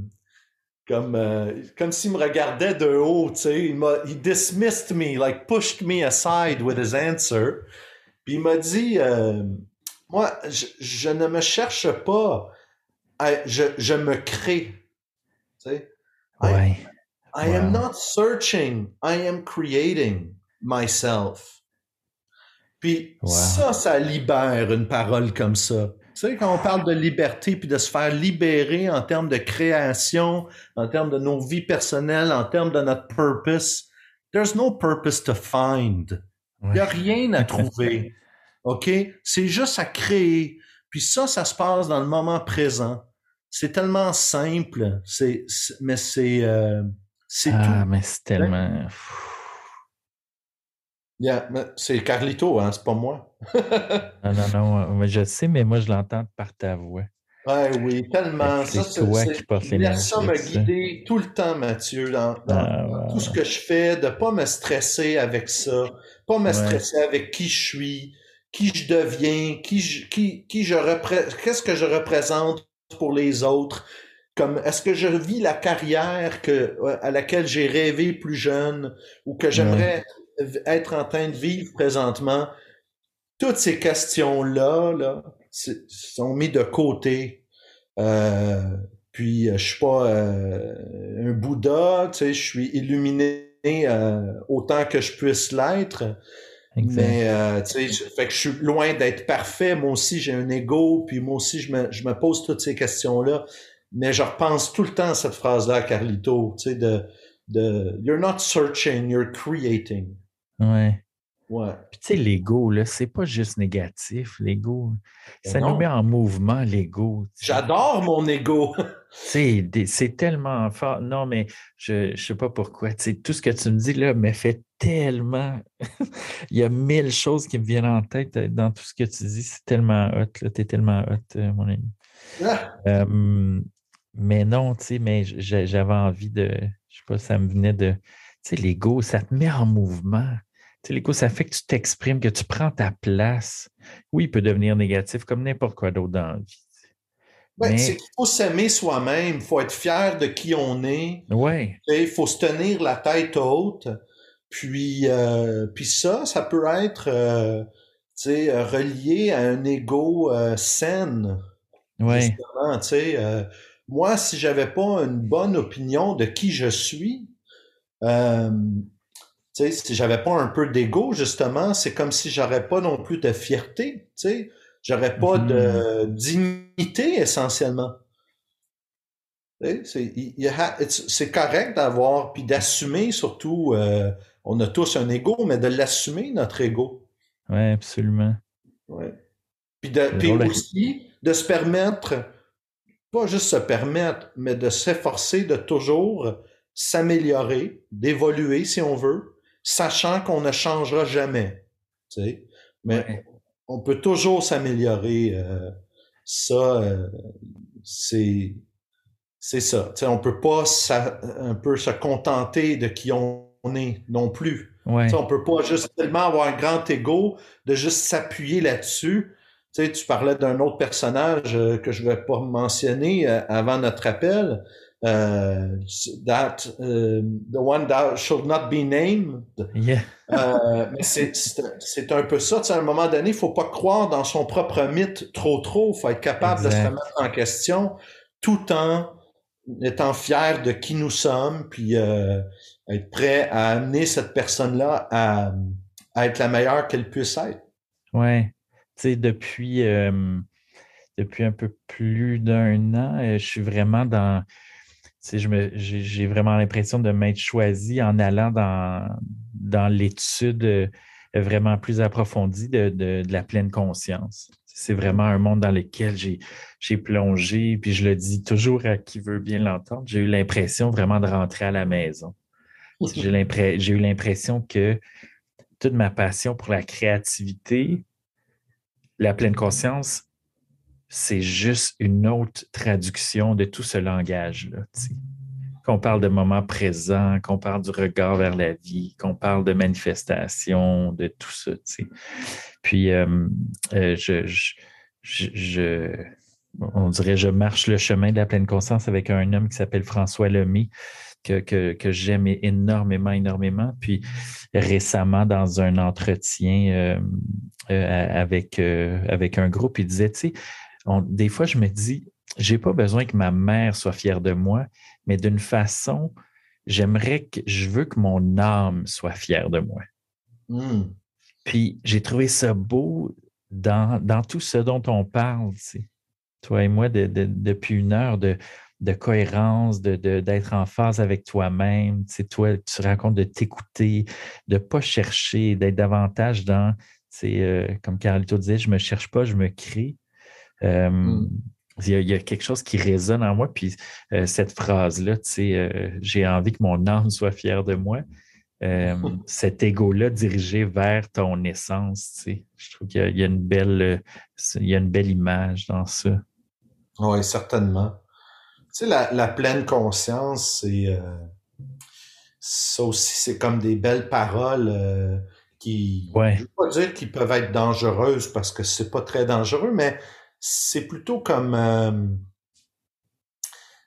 [SPEAKER 2] comme euh, comme s'il me regardait de haut, tu sais. Il m'a il dismissed me, like pushed me aside with his answer. Puis il m'a dit, moi, je, je ne me cherche pas, à- je, je me crée, tu sais. I-
[SPEAKER 1] Ouais.
[SPEAKER 2] I am
[SPEAKER 1] Wow.
[SPEAKER 2] not searching, I am creating myself. Puis
[SPEAKER 1] Wow.
[SPEAKER 2] ça, ça libère une parole comme ça. Tu sais, quand on parle de liberté, puis de se faire libérer en termes de création, en termes de nos vies personnelles, en termes de notre purpose, there's no purpose to find. Il n'y a
[SPEAKER 1] Ouais.
[SPEAKER 2] rien à trouver. OK? C'est juste à créer. Puis ça, ça se passe dans le moment présent. C'est tellement simple. C'est, mais c'est, euh, c'est
[SPEAKER 1] Ah,
[SPEAKER 2] tout.
[SPEAKER 1] mais c'est tellement.
[SPEAKER 2] Yeah, c'est Carlito, hein, c'est pas moi.
[SPEAKER 1] Non, non, non. mais Je sais, mais moi, je l'entends par ta voix.
[SPEAKER 2] Ouais, oui, tellement.
[SPEAKER 1] C'est toi qui portes
[SPEAKER 2] je laisse ça me
[SPEAKER 1] l'énergie avec ça.
[SPEAKER 2] guider tout le temps, Mathieu, dans, dans-
[SPEAKER 1] Ah,
[SPEAKER 2] dans tout ce que je fais, de pas me stresser avec ça, pas me
[SPEAKER 1] Ouais.
[SPEAKER 2] stresser avec qui je suis, qui je deviens, qui je, qui, qui je représente, qu'est-ce que je représente pour les autres. Comme, est-ce que je vis la carrière que, à laquelle j'ai rêvé plus jeune ou que j'aimerais être en train de vivre présentement? Toutes ces questions-là, là, sont mises de côté. Euh, puis, euh, je suis pas euh, un Bouddha, tu sais, je suis illuminé euh, autant que je puisse l'être. Mais, tu sais, fait que je suis loin d'être parfait. Moi aussi, j'ai un ego, puis moi aussi, je me, je me pose toutes ces questions-là. Mais je repense tout le temps à cette phrase-là Carlito, tu sais, de, de You're not searching, you're creating.
[SPEAKER 1] Ouais.
[SPEAKER 2] Ouais.
[SPEAKER 1] Puis tu sais, l'ego, là, c'est pas juste négatif, l'ego.
[SPEAKER 2] Ben
[SPEAKER 1] Ça
[SPEAKER 2] non.
[SPEAKER 1] nous met en mouvement, l'ego.
[SPEAKER 2] J'adore mon ego.
[SPEAKER 1] C'est tellement fort. Non, mais je ne sais pas pourquoi. Tout ce que tu me dis là me fait tellement. Il y a mille choses qui me viennent en tête euh, dans tout ce que tu dis. C'est tellement hot. Tu es tellement hot, euh, mon ami.
[SPEAKER 2] Ah,
[SPEAKER 1] Euh, mais non, tu sais, mais j'avais envie de. Je sais pas, ça me venait de. Tu sais, l'ego, ça te met en mouvement. L'ego, ça fait que tu t'exprimes, que tu prends ta place. Oui, il peut devenir négatif comme n'importe quoi d'autre dans la vie.
[SPEAKER 2] ben,
[SPEAKER 1] Mais-
[SPEAKER 2] C'est qu'il faut s'aimer soi-même, il faut être fier de qui on est.
[SPEAKER 1] Ouais,
[SPEAKER 2] Il faut se tenir la tête haute. Puis, euh, puis ça, ça peut être euh, euh, relié à un ego euh, sain.
[SPEAKER 1] ouais,
[SPEAKER 2] Justement, moi, si j'avais pas une bonne opinion de qui je suis, euh, sais, si j'avais pas un peu d'ego, justement, c'est comme si j'aurais pas non plus de fierté, tu sais, j'aurais pas de dignité essentiellement. C'est correct d'avoir, puis d'assumer surtout, euh, on a tous un ego, mais de l'assumer, notre ego.
[SPEAKER 1] ouais, absolument.
[SPEAKER 2] Ouais. Puis, de, aussi de se permettre, pas juste se permettre, mais de s'efforcer de toujours s'améliorer, d'évoluer si on veut, sachant qu'on ne changera jamais. Tu sais. Mais on peut toujours s'améliorer. Euh, ça, euh, c'est c'est ça. Tu sais, on peut pas un peu se contenter de qui on est non plus.
[SPEAKER 1] Ouais. Tu
[SPEAKER 2] sais, on peut pas juste tellement avoir un grand ego de juste s'appuyer là-dessus. Tu sais, tu parlais d'un autre personnage euh, que je vais pas mentionner avant notre appel, uh, that uh, the one that should not be named.
[SPEAKER 1] Yeah.
[SPEAKER 2] euh, mais c'est un peu ça. à un moment donné, il faut pas croire dans son propre mythe trop trop. Il faut être capable de se remettre en question tout en étant fier de qui nous sommes, puis euh, être prêt à amener cette personne-là à, à, être la meilleure qu'elle puisse être.
[SPEAKER 1] Ouais. Tu sais, depuis, euh, depuis un peu plus d'un an, euh, je suis vraiment dans j'ai vraiment l'impression de m'être choisi en allant dans, l'étude euh, vraiment plus approfondie de, de, la pleine conscience. C'est vraiment un monde dans lequel j'ai plongé, puis je le dis toujours à qui veut bien l'entendre, j'ai eu l'impression vraiment de rentrer à la maison. J'ai eu l'impression que toute ma passion pour la créativité, la pleine conscience, c'est juste une autre traduction de tout ce langage-là. Qu'on parle de moment présent, qu'on parle du regard vers la vie, qu'on parle de manifestation, de tout ça. Puis, euh, euh, je, je, on dirait, je marche le chemin de la pleine conscience avec un homme qui s'appelle François Lemay, que, que, j'aime énormément, énormément. Puis récemment, dans un entretien euh, avec, avec un groupe, il disait, tu sais, des fois, je me dis, j'ai pas besoin que ma mère soit fière de moi, mais d'une façon, j'aimerais que, je veux que mon âme soit fière de moi.
[SPEAKER 2] Hmm.
[SPEAKER 1] Puis j'ai trouvé ça beau dans, dans, tout ce dont on parle, toi et moi, depuis une heure de, de cohérence, d'être en phase avec toi-même. Tu toi, tu racontes de t'écouter, de ne pas chercher, d'être davantage dans, euh, comme Carlito disait, je ne me cherche pas, je me crée. Euh, hmm. il, y a, quelque chose qui résonne en moi. Puis euh, cette phrase-là, tu sais, euh, j'ai envie que mon âme soit fière de moi. cet ego-là dirigé vers ton essence, tu sais. Je trouve qu'il y, a une belle, il y a une belle image dans ça.
[SPEAKER 2] Oui, certainement. Tu sais, la, pleine conscience, c'est ça aussi, c'est comme des belles paroles qui,
[SPEAKER 1] ouais.
[SPEAKER 2] je veux pas dire qu'ils peuvent être dangereuses parce que c'est pas très dangereux, mais c'est plutôt comme euh,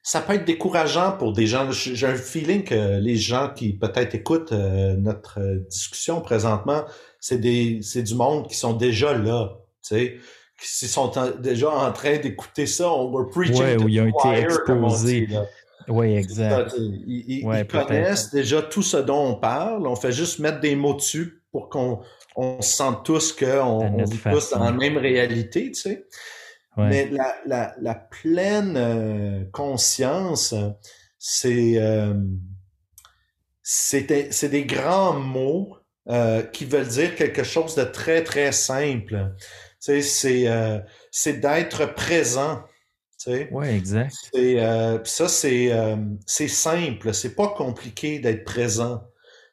[SPEAKER 2] ça peut être décourageant pour des gens. J'ai un feeling que les gens qui peut-être écoutent euh, notre discussion présentement, c'est des c'est du monde qui sont déjà là, tu sais, qui sont déjà en train d'écouter ça. On we're preaching
[SPEAKER 1] ouais, ils ont été exposés. Oui,
[SPEAKER 2] exact. Ils, connaissent déjà tout ce dont on parle. On fait juste mettre des mots dessus pour qu'on on sente tous qu'on on vit tous dans la même réalité, tu sais. Mais la, la, la pleine euh, conscience, c'est euh, c'est des grands mots euh, qui veulent dire quelque chose de très, très simple. Tu sais, c'est d'être présent. Tu sais.
[SPEAKER 1] Oui, exact.
[SPEAKER 2] Ça, c'est c'est simple. C'est pas compliqué d'être présent.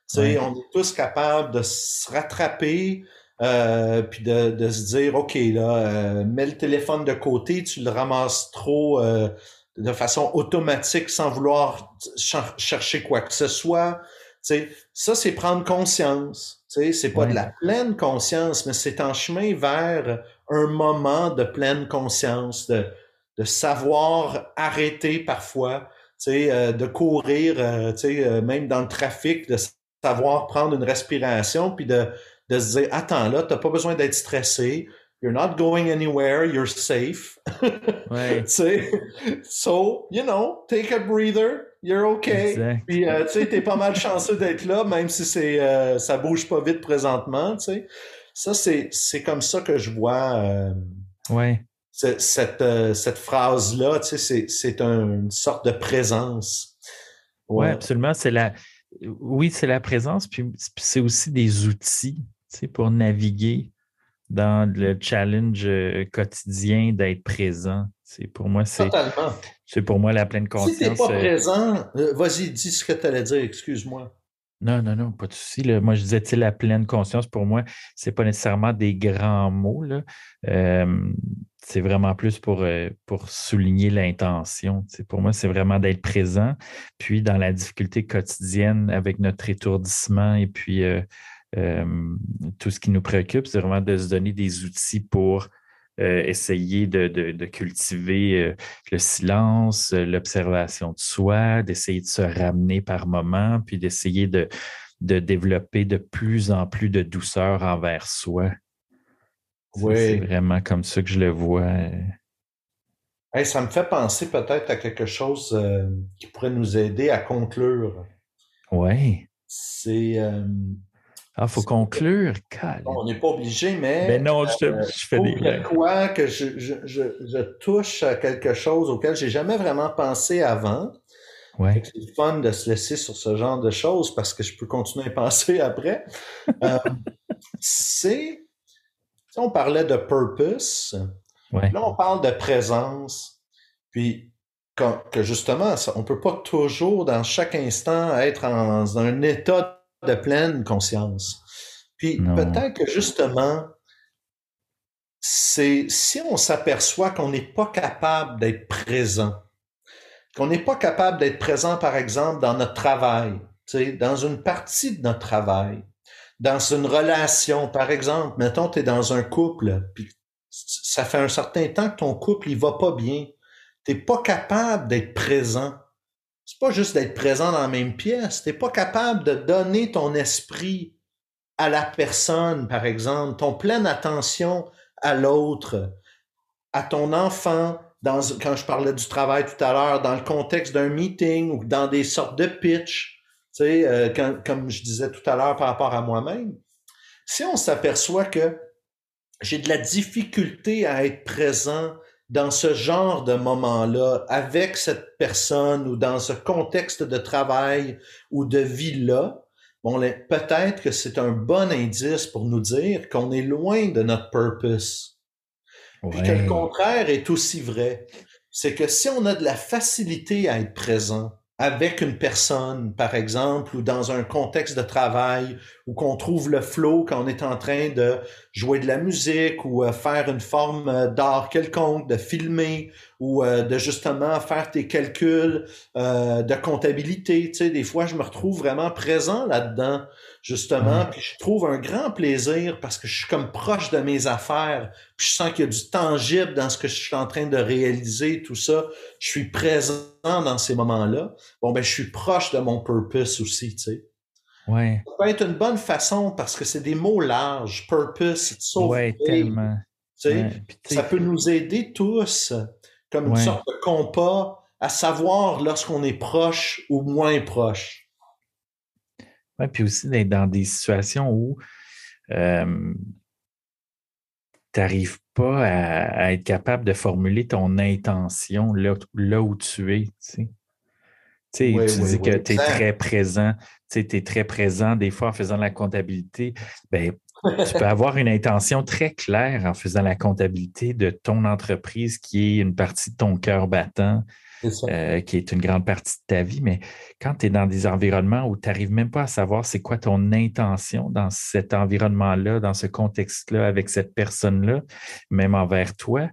[SPEAKER 2] Tu sais, on est tous capables de se rattraper, euh, puis de, de, se dire, OK, là, euh, mets le téléphone de côté, tu le ramasses trop euh, de façon automatique sans vouloir chercher quoi que ce soit. sais ça, c'est prendre conscience. C'est pas de la pleine conscience, mais c'est en chemin vers un moment de pleine conscience, de, de savoir arrêter parfois, euh, de courir, même dans le trafic, de savoir prendre une respiration, puis de, de se dire attends là, t'as pas besoin d'être stressé. You're not going anywhere, you're safe.
[SPEAKER 1] Ouais.
[SPEAKER 2] so, you know, take a breather, you're okay. Puis euh, tu sais, t'es pas mal chanceux d'être là, même si c'est euh, ça bouge pas vite présentement, tu sais. Ça, c'est, c'est comme ça que je vois euh,
[SPEAKER 1] ouais.
[SPEAKER 2] cette, cette phrase-là, tu sais, c'est, c'est une sorte de présence.
[SPEAKER 1] Ouais, ouais absolument. C'est la, oui, c'est la présence, puis c'est aussi des outils pour naviguer dans le challenge euh, quotidien d'être présent. C'est pour moi, c'est. C'est pour moi la pleine conscience. Si
[SPEAKER 2] t'es pas euh, présent, euh, vas-y, dis ce que tu allais dire, excuse-moi.
[SPEAKER 1] Non, non, non, pas de souci. Moi, je disais, la pleine conscience, pour moi, ce n'est pas nécessairement des grands mots. Euh, c'est vraiment plus pour, euh, pour souligner l'intention. Pour moi, c'est vraiment d'être présent. Puis, dans la difficulté quotidienne avec notre étourdissement et puis euh, tout ce qui nous préoccupe, c'est vraiment de se donner des outils pour euh, essayer de, cultiver euh, le silence, euh, l'observation de soi, d'essayer de se ramener par moment, puis d'essayer de, développer de plus en plus de douceur envers soi. Oui. C'est vraiment comme ça que je le vois.
[SPEAKER 2] ça me fait penser peut-être à quelque chose qui pourrait nous aider à conclure.
[SPEAKER 1] Oui.
[SPEAKER 2] C'est
[SPEAKER 1] ah, faut conclure.
[SPEAKER 2] on n'est pas obligé, mais.
[SPEAKER 1] Mais ben non, je, euh, fais des.
[SPEAKER 2] quoi que je, je, je, touche à quelque chose auquel j'ai jamais vraiment pensé avant.
[SPEAKER 1] Ouais.
[SPEAKER 2] C'est fun de se laisser sur ce genre de choses parce que je peux continuer à penser après. euh, c'est. On parlait de purpose.
[SPEAKER 1] Ouais.
[SPEAKER 2] Là, on parle de présence. Puis, que justement, on peut pas toujours, dans chaque instant, être dans un état de pleine conscience. Puis peut-être que justement, c'est si on s'aperçoit qu'on n'est pas capable d'être présent, qu'on n'est pas capable d'être présent, par exemple, dans notre travail, dans une partie de notre travail, dans une relation, par exemple, mettons, tu es dans un couple, puis ça fait un certain temps que ton couple, il va pas bien. Tu pas capable d'être présent c'est pas juste d'être présent dans la même pièce. T'es pas capable de donner ton esprit à la personne, par exemple, ton pleine attention à l'autre, à ton enfant, quand je parlais du travail tout à l'heure, dans le contexte d'un meeting ou dans des sortes de pitch, tu euh, comme je disais tout à l'heure par rapport à moi-même. Si on s'aperçoit que j'ai de la difficulté à être présent dans ce genre de moment-là, avec cette personne ou dans ce contexte de travail ou de vie-là, bon, peut-être que c'est un bon indice pour nous dire qu'on est loin de notre purpose. Puis que le contraire est aussi vrai. C'est que si on a de la facilité à être présent, avec une personne, par exemple, ou dans un contexte de travail, ou qu'on trouve le flow quand on est en train de jouer de la musique ou euh, faire une forme euh, d'art quelconque, de filmer ou euh, de justement faire tes calculs de comptabilité. Tu sais, des fois, je me retrouve vraiment présent là-dedans justement. Puis je trouve un grand plaisir parce que je suis comme proche de mes affaires. Puis je sens qu'il y a du tangible dans ce que je suis en train de réaliser, tout ça. Je suis présent dans ces moments-là. Bon, ben, je suis proche de mon purpose aussi, tu sais.
[SPEAKER 1] Ouais.
[SPEAKER 2] Ça peut être une bonne façon parce que c'est des mots larges. Purpose, sauver.
[SPEAKER 1] Ouais, tellement.
[SPEAKER 2] Tu sais, ça peut nous aider tous comme une sorte de compas à savoir lorsqu'on est proche ou moins proche.
[SPEAKER 1] Oui, puis aussi d'être dans des situations où euh, tu n'arrives pas à, être capable de formuler ton intention là, là où tu es. Tu, sais. tu, dis que tu es très présent. Tu es très présent des fois en faisant la comptabilité. Ben, tu peux avoir une intention très claire en faisant la comptabilité de ton entreprise qui est une partie de ton cœur battant, euh, qui est une grande partie de ta vie. Mais quand tu es dans des environnements où tu n'arrives même pas à savoir c'est quoi ton intention dans cet environnement-là, dans ce contexte-là, avec cette personne-là, même envers toi,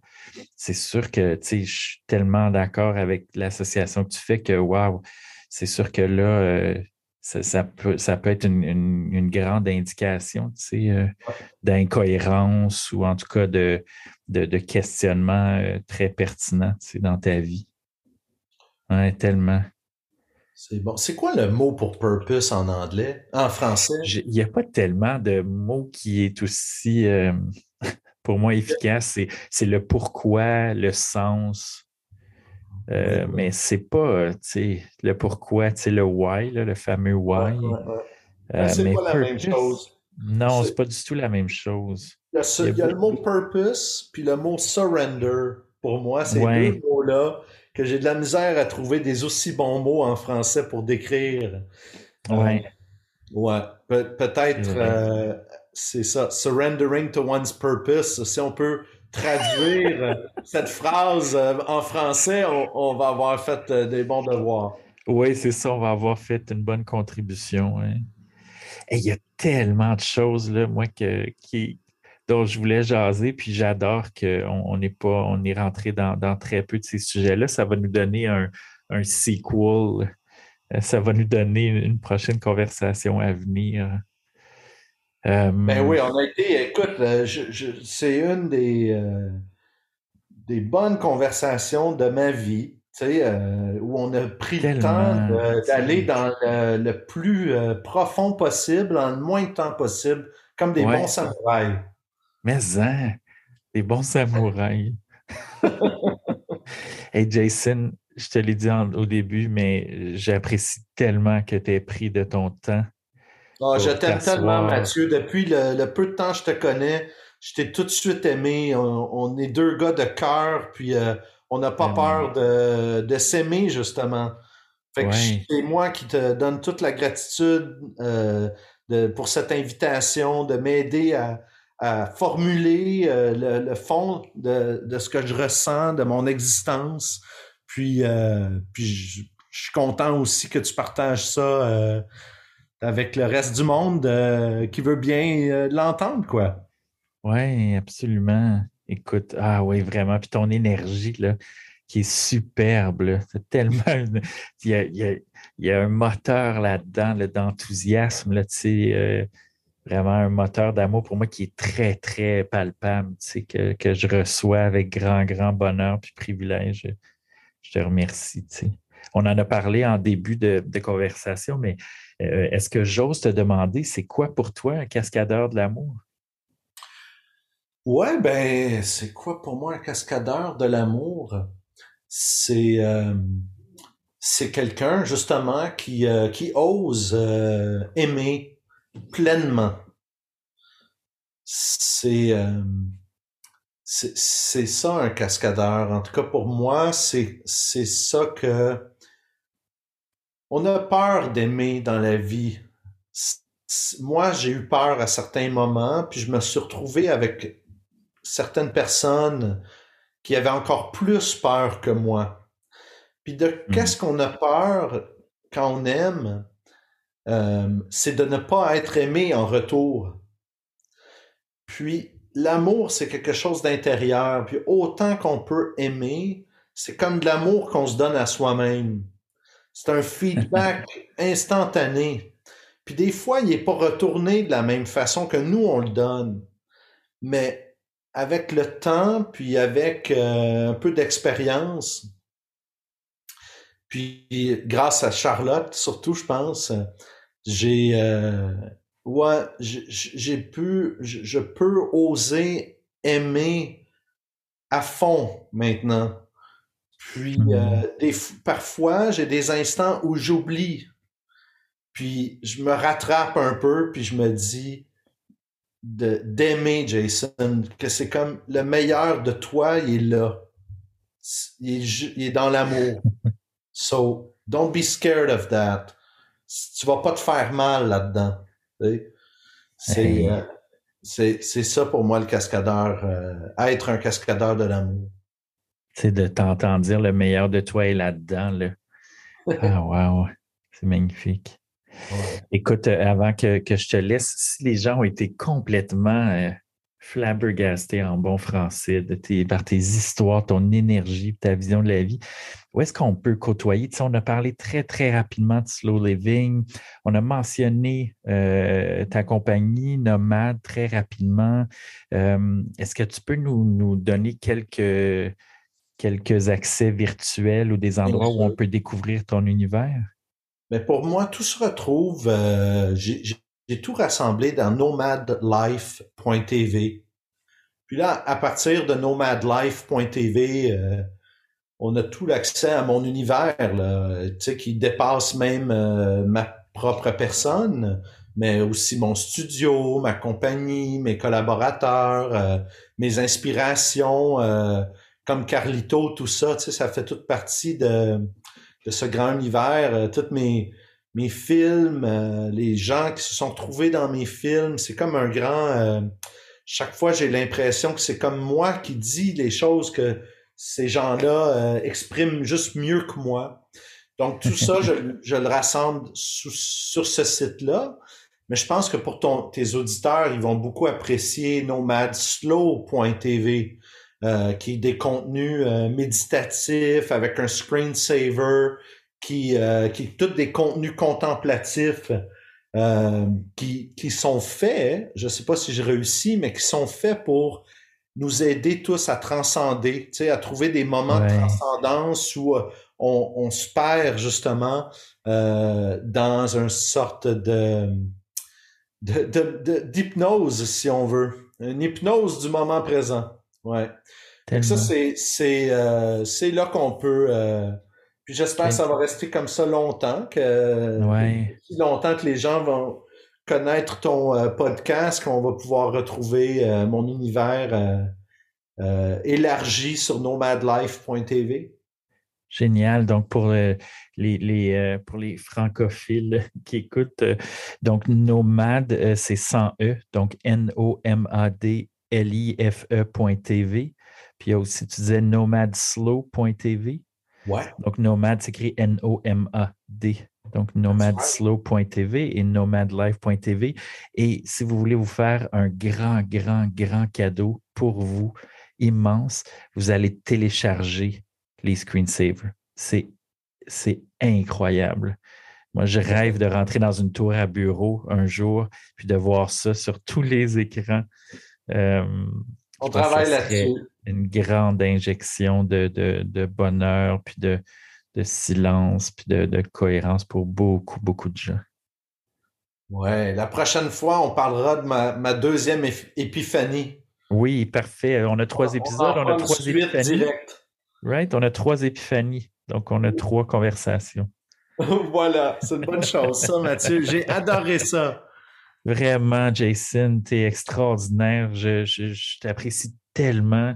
[SPEAKER 1] c'est sûr que je suis tellement d'accord avec l'association que tu fais que, waouh, c'est sûr que là, euh, ça, peut, ça peut être une, grande indication euh, d'incohérence ou en tout cas de, de, questionnement très pertinent dans ta vie. Oui, tellement.
[SPEAKER 2] C'est bon. C'est quoi le mot pour purpose en anglais, en français?
[SPEAKER 1] Il n'y a pas tellement de mots qui est aussi, euh, pour moi, efficace. C'est le pourquoi, le sens. Euh, mais c'est pas, sais, le pourquoi, le why, le fameux why.
[SPEAKER 2] Euh, c'est pas la même chose.
[SPEAKER 1] Non, c'est pas du tout la même chose.
[SPEAKER 2] Il y a, le mot purpose, puis le mot surrender. Pour moi, ces deux mots-là que j'ai de la misère à trouver des aussi bons mots en français pour décrire.
[SPEAKER 1] Ouais.
[SPEAKER 2] ouais. peut-être, euh, c'est ça. Surrendering to one's purpose. Si on peut traduire cette phrase euh, en français, on, va avoir fait euh, des bons devoirs.
[SPEAKER 1] Oui, c'est ça. On va avoir fait une bonne contribution. il y a tellement de choses, moi, dont je voulais jaser, puis j'adore qu'on on est pas, on est rentré dans, très peu de ces sujets-là. Ça va nous donner un, sequel. Euh, ça va nous donner une prochaine conversation à venir.
[SPEAKER 2] Euh, ben oui, on a été, écoute, euh, c'est une des, des bonnes conversations de ma vie. où on a pris le temps d'aller dans le, plus profond possible, en le moins de temps possible, comme des bons samouraïs.
[SPEAKER 1] Mais hein, des bons samouraïs. hey Jason, je te l'ai dit au début, mais j'apprécie tellement que tu aies pris de ton temps.
[SPEAKER 2] Ah, je t'aime tellement, Mathieu. Depuis le, peu de temps que je te connais, je t'ai tout de suite aimé. On, est deux gars de cœur, puis euh, on n'a pas peur de, s'aimer, justement. Fait que c'est moi qui te donne toute la gratitude euh, pour cette invitation, de m'aider à, formuler euh, le, fond de, de, ce que je ressens, de mon existence. Puis, euh, puis je, suis content aussi que tu partages ça euh, avec le reste du monde euh, qui veut bien l'entendre, quoi.
[SPEAKER 1] Oui, absolument. Écoute, ah oui, vraiment. Puis ton énergie, là, qui est superbe. C'est tellement. il, y a, il, y a, un moteur là-dedans, d'enthousiasme, là, tu sais, vraiment un moteur d'amour pour moi qui est très, très palpable, tu sais, que, que je reçois avec grand, grand bonheur puis privilège je te remercie. On en a parlé en début de, conversation, mais euh, est-ce que j'ose te demander, c'est quoi pour toi un cascadeur de l'amour?
[SPEAKER 2] Ouais, ben, c'est quoi pour moi un cascadeur de l'amour? C'est euh, quelqu'un justement qui, euh, ose aimer pleinement. C'est c'est ça un cascadeur. En tout cas, pour moi, c'est ça que on a peur d'aimer dans la vie. Moi, j'ai eu peur à certains moments, puis je me suis retrouvé avec certaines personnes qui avaient encore plus peur que moi. Puis de mmh. qu'est-ce qu'on a peur quand on aime, euh, c'est de ne pas être aimé en retour. Puis l'amour, c'est quelque chose d'intérieur. Puis autant qu'on peut aimer, c'est comme de l'amour qu'on se donne à soi-même. C'est un feedback instantané. Puis des fois, il n'est pas retourné de la même façon que nous, on le donne. Mais avec le temps, puis avec euh, un peu d'expérience, puis grâce à Charlotte, surtout, je pense, j'ai euh, ouais, j'ai pu, je, peux oser aimer à fond maintenant. Puis mmh. euh, des, parfois, j'ai des instants où j'oublie. Puis je me rattrape un peu, puis je me dis de d'aimer Jason, que c'est comme le meilleur de toi, il est là. Il est, il est dans l'amour. So, don't be scared of that. Tu vas pas te faire mal là-dedans. Euh, c'est ça pour moi le cascadeur, euh, être un cascadeur de l'amour.
[SPEAKER 1] C'est de t'entendre dire le meilleur de toi est là-dedans. Là. Ah, wow, c'est magnifique. Écoute, euh, avant que, je te laisse, si les gens ont été complètement flabbergasté en bon français de tes, par tes histoires, ton énergie, ta vision de la vie. Où est-ce qu'on peut côtoyer? on a parlé très, très rapidement de slow living. On a mentionné euh, ta compagnie Nomade très rapidement. Euh, est-ce que tu peux nous, donner quelques, quelques accès virtuels ou des endroits où on peut découvrir ton univers?
[SPEAKER 2] Mais pour moi, tout se retrouve. Euh, j'ai tout rassemblé dans nomadlife.tv. Puis là, à partir de nomadlife.tv, euh, on a tout l'accès à mon univers, là, qui dépasse même euh, ma propre personne, mais aussi mon studio, ma compagnie, mes collaborateurs, mes inspirations, comme Carlito, tout ça, ça fait toute partie de, de ce grand univers. toutes mes, mes films, euh, les gens qui se sont trouvés dans mes films, c'est comme un grand... Euh, chaque fois, j'ai l'impression que c'est comme moi qui dis les choses que ces gens-là euh, expriment juste mieux que moi. Donc, tout ça, je, le rassemble sur ce site-là. mais je pense que pour ton, tes auditeurs, ils vont beaucoup apprécier nomadslow.tv, euh, qui est des contenus euh, méditatifs avec un screensaver, qui, euh, qui est tous des contenus contemplatifs euh, qui, qui sont faits, je ne sais pas si je réussis, mais qui sont faits pour nous aider tous à transcender, à trouver des moments de transcendance où on, on, se perd justement dans une sorte de d'hypnose, si on veut. Une hypnose du moment présent. Ouais. ça, c'est c'est euh, c'est là qu'on peut. Euh, puis j'espère que ça va rester comme ça longtemps, que
[SPEAKER 1] ouais.
[SPEAKER 2] longtemps que les gens vont connaître ton euh, podcast, qu'on va pouvoir retrouver mon univers élargi sur nomadlife.tv.
[SPEAKER 1] Génial. Donc, pour les, les pour les francophiles qui écoutent, donc Nomad, c'est sans E, donc N-O-M-A-D-L-I-F-E.tv. Puis il y a aussi, tu disais nomadslow.tv.
[SPEAKER 2] Ouais.
[SPEAKER 1] Donc, Nomad s'écrit N-O-M-A-D. Donc, nomadslow.tv et nomadlife.tv. Et si vous voulez vous faire un grand, grand, grand cadeau pour vous, immense, vous allez télécharger les screensavers. C'est, c'est incroyable. Moi, je rêve de rentrer dans une tour à bureau un jour, puis de voir ça sur tous les écrans. Euh,
[SPEAKER 2] On travaille là-dessus.
[SPEAKER 1] Une grande injection de, de, de bonheur, puis de, de silence, puis de, de, cohérence pour beaucoup, beaucoup de gens.
[SPEAKER 2] Ouais, la prochaine fois, on parlera de ma, ma deuxième épiphanie.
[SPEAKER 1] Oui, parfait. On a trois épisodes, on, on a trois épiphanies. Direct. Right? On a trois épiphanies. Donc, on a trois conversations.
[SPEAKER 2] voilà, c'est une bonne chose, ça, Mathieu. J'ai adoré ça.
[SPEAKER 1] Vraiment, Jason, tu es extraordinaire. Je, t'apprécie tellement.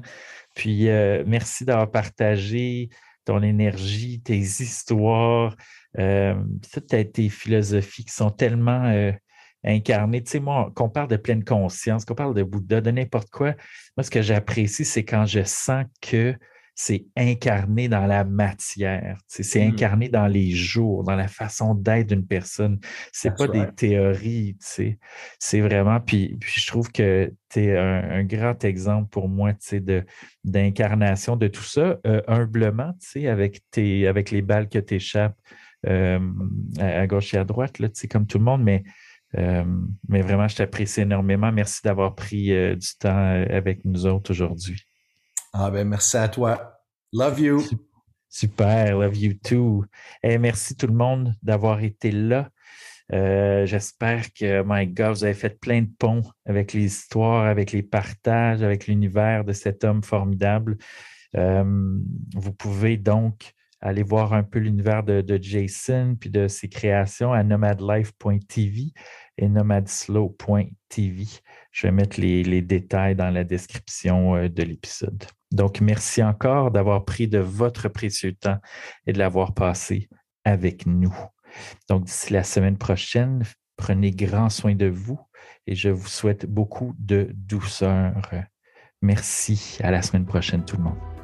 [SPEAKER 1] Puis, euh, merci d'avoir partagé ton énergie, tes histoires, euh, tes philosophies qui sont tellement euh, incarnées. Tu sais, moi, qu'on parle de pleine conscience, qu'on parle de Bouddha, de n'importe quoi, moi, ce que j'apprécie, c'est quand je sens que c'est incarné dans la matière, c'est mmh. incarné dans les jours, dans la façon d'être d'une personne. C'est pas des théories, c'est vraiment. Puis, puis je trouve que tu es un, un, grand exemple pour moi d'incarnation de, de tout ça, euh, humblement, avec, tes, avec les balles que tu échappes euh, à, gauche et à droite, là, comme tout le monde, mais. Euh, mais vraiment, je t'apprécie énormément. Merci d'avoir pris euh, du temps euh, avec nous autres aujourd'hui.
[SPEAKER 2] Ah ben merci à toi. Love you.
[SPEAKER 1] Super, love you too. Et merci tout le monde d'avoir été là. Euh, J'espère que, my God, vous avez fait plein de ponts avec les histoires, avec les partages, avec l'univers de cet homme formidable. Euh, vous pouvez donc aller voir un peu l'univers de, Jason puis de ses créations à nomadlife.tv et nomadslow.tv. Je vais mettre les, les, détails dans la description euh, de l'épisode. Donc, merci encore d'avoir pris de votre précieux temps et de l'avoir passé avec nous. Donc, d'ici la semaine prochaine, prenez grand soin de vous et je vous souhaite beaucoup de douceur. Merci. À la semaine prochaine, tout le monde.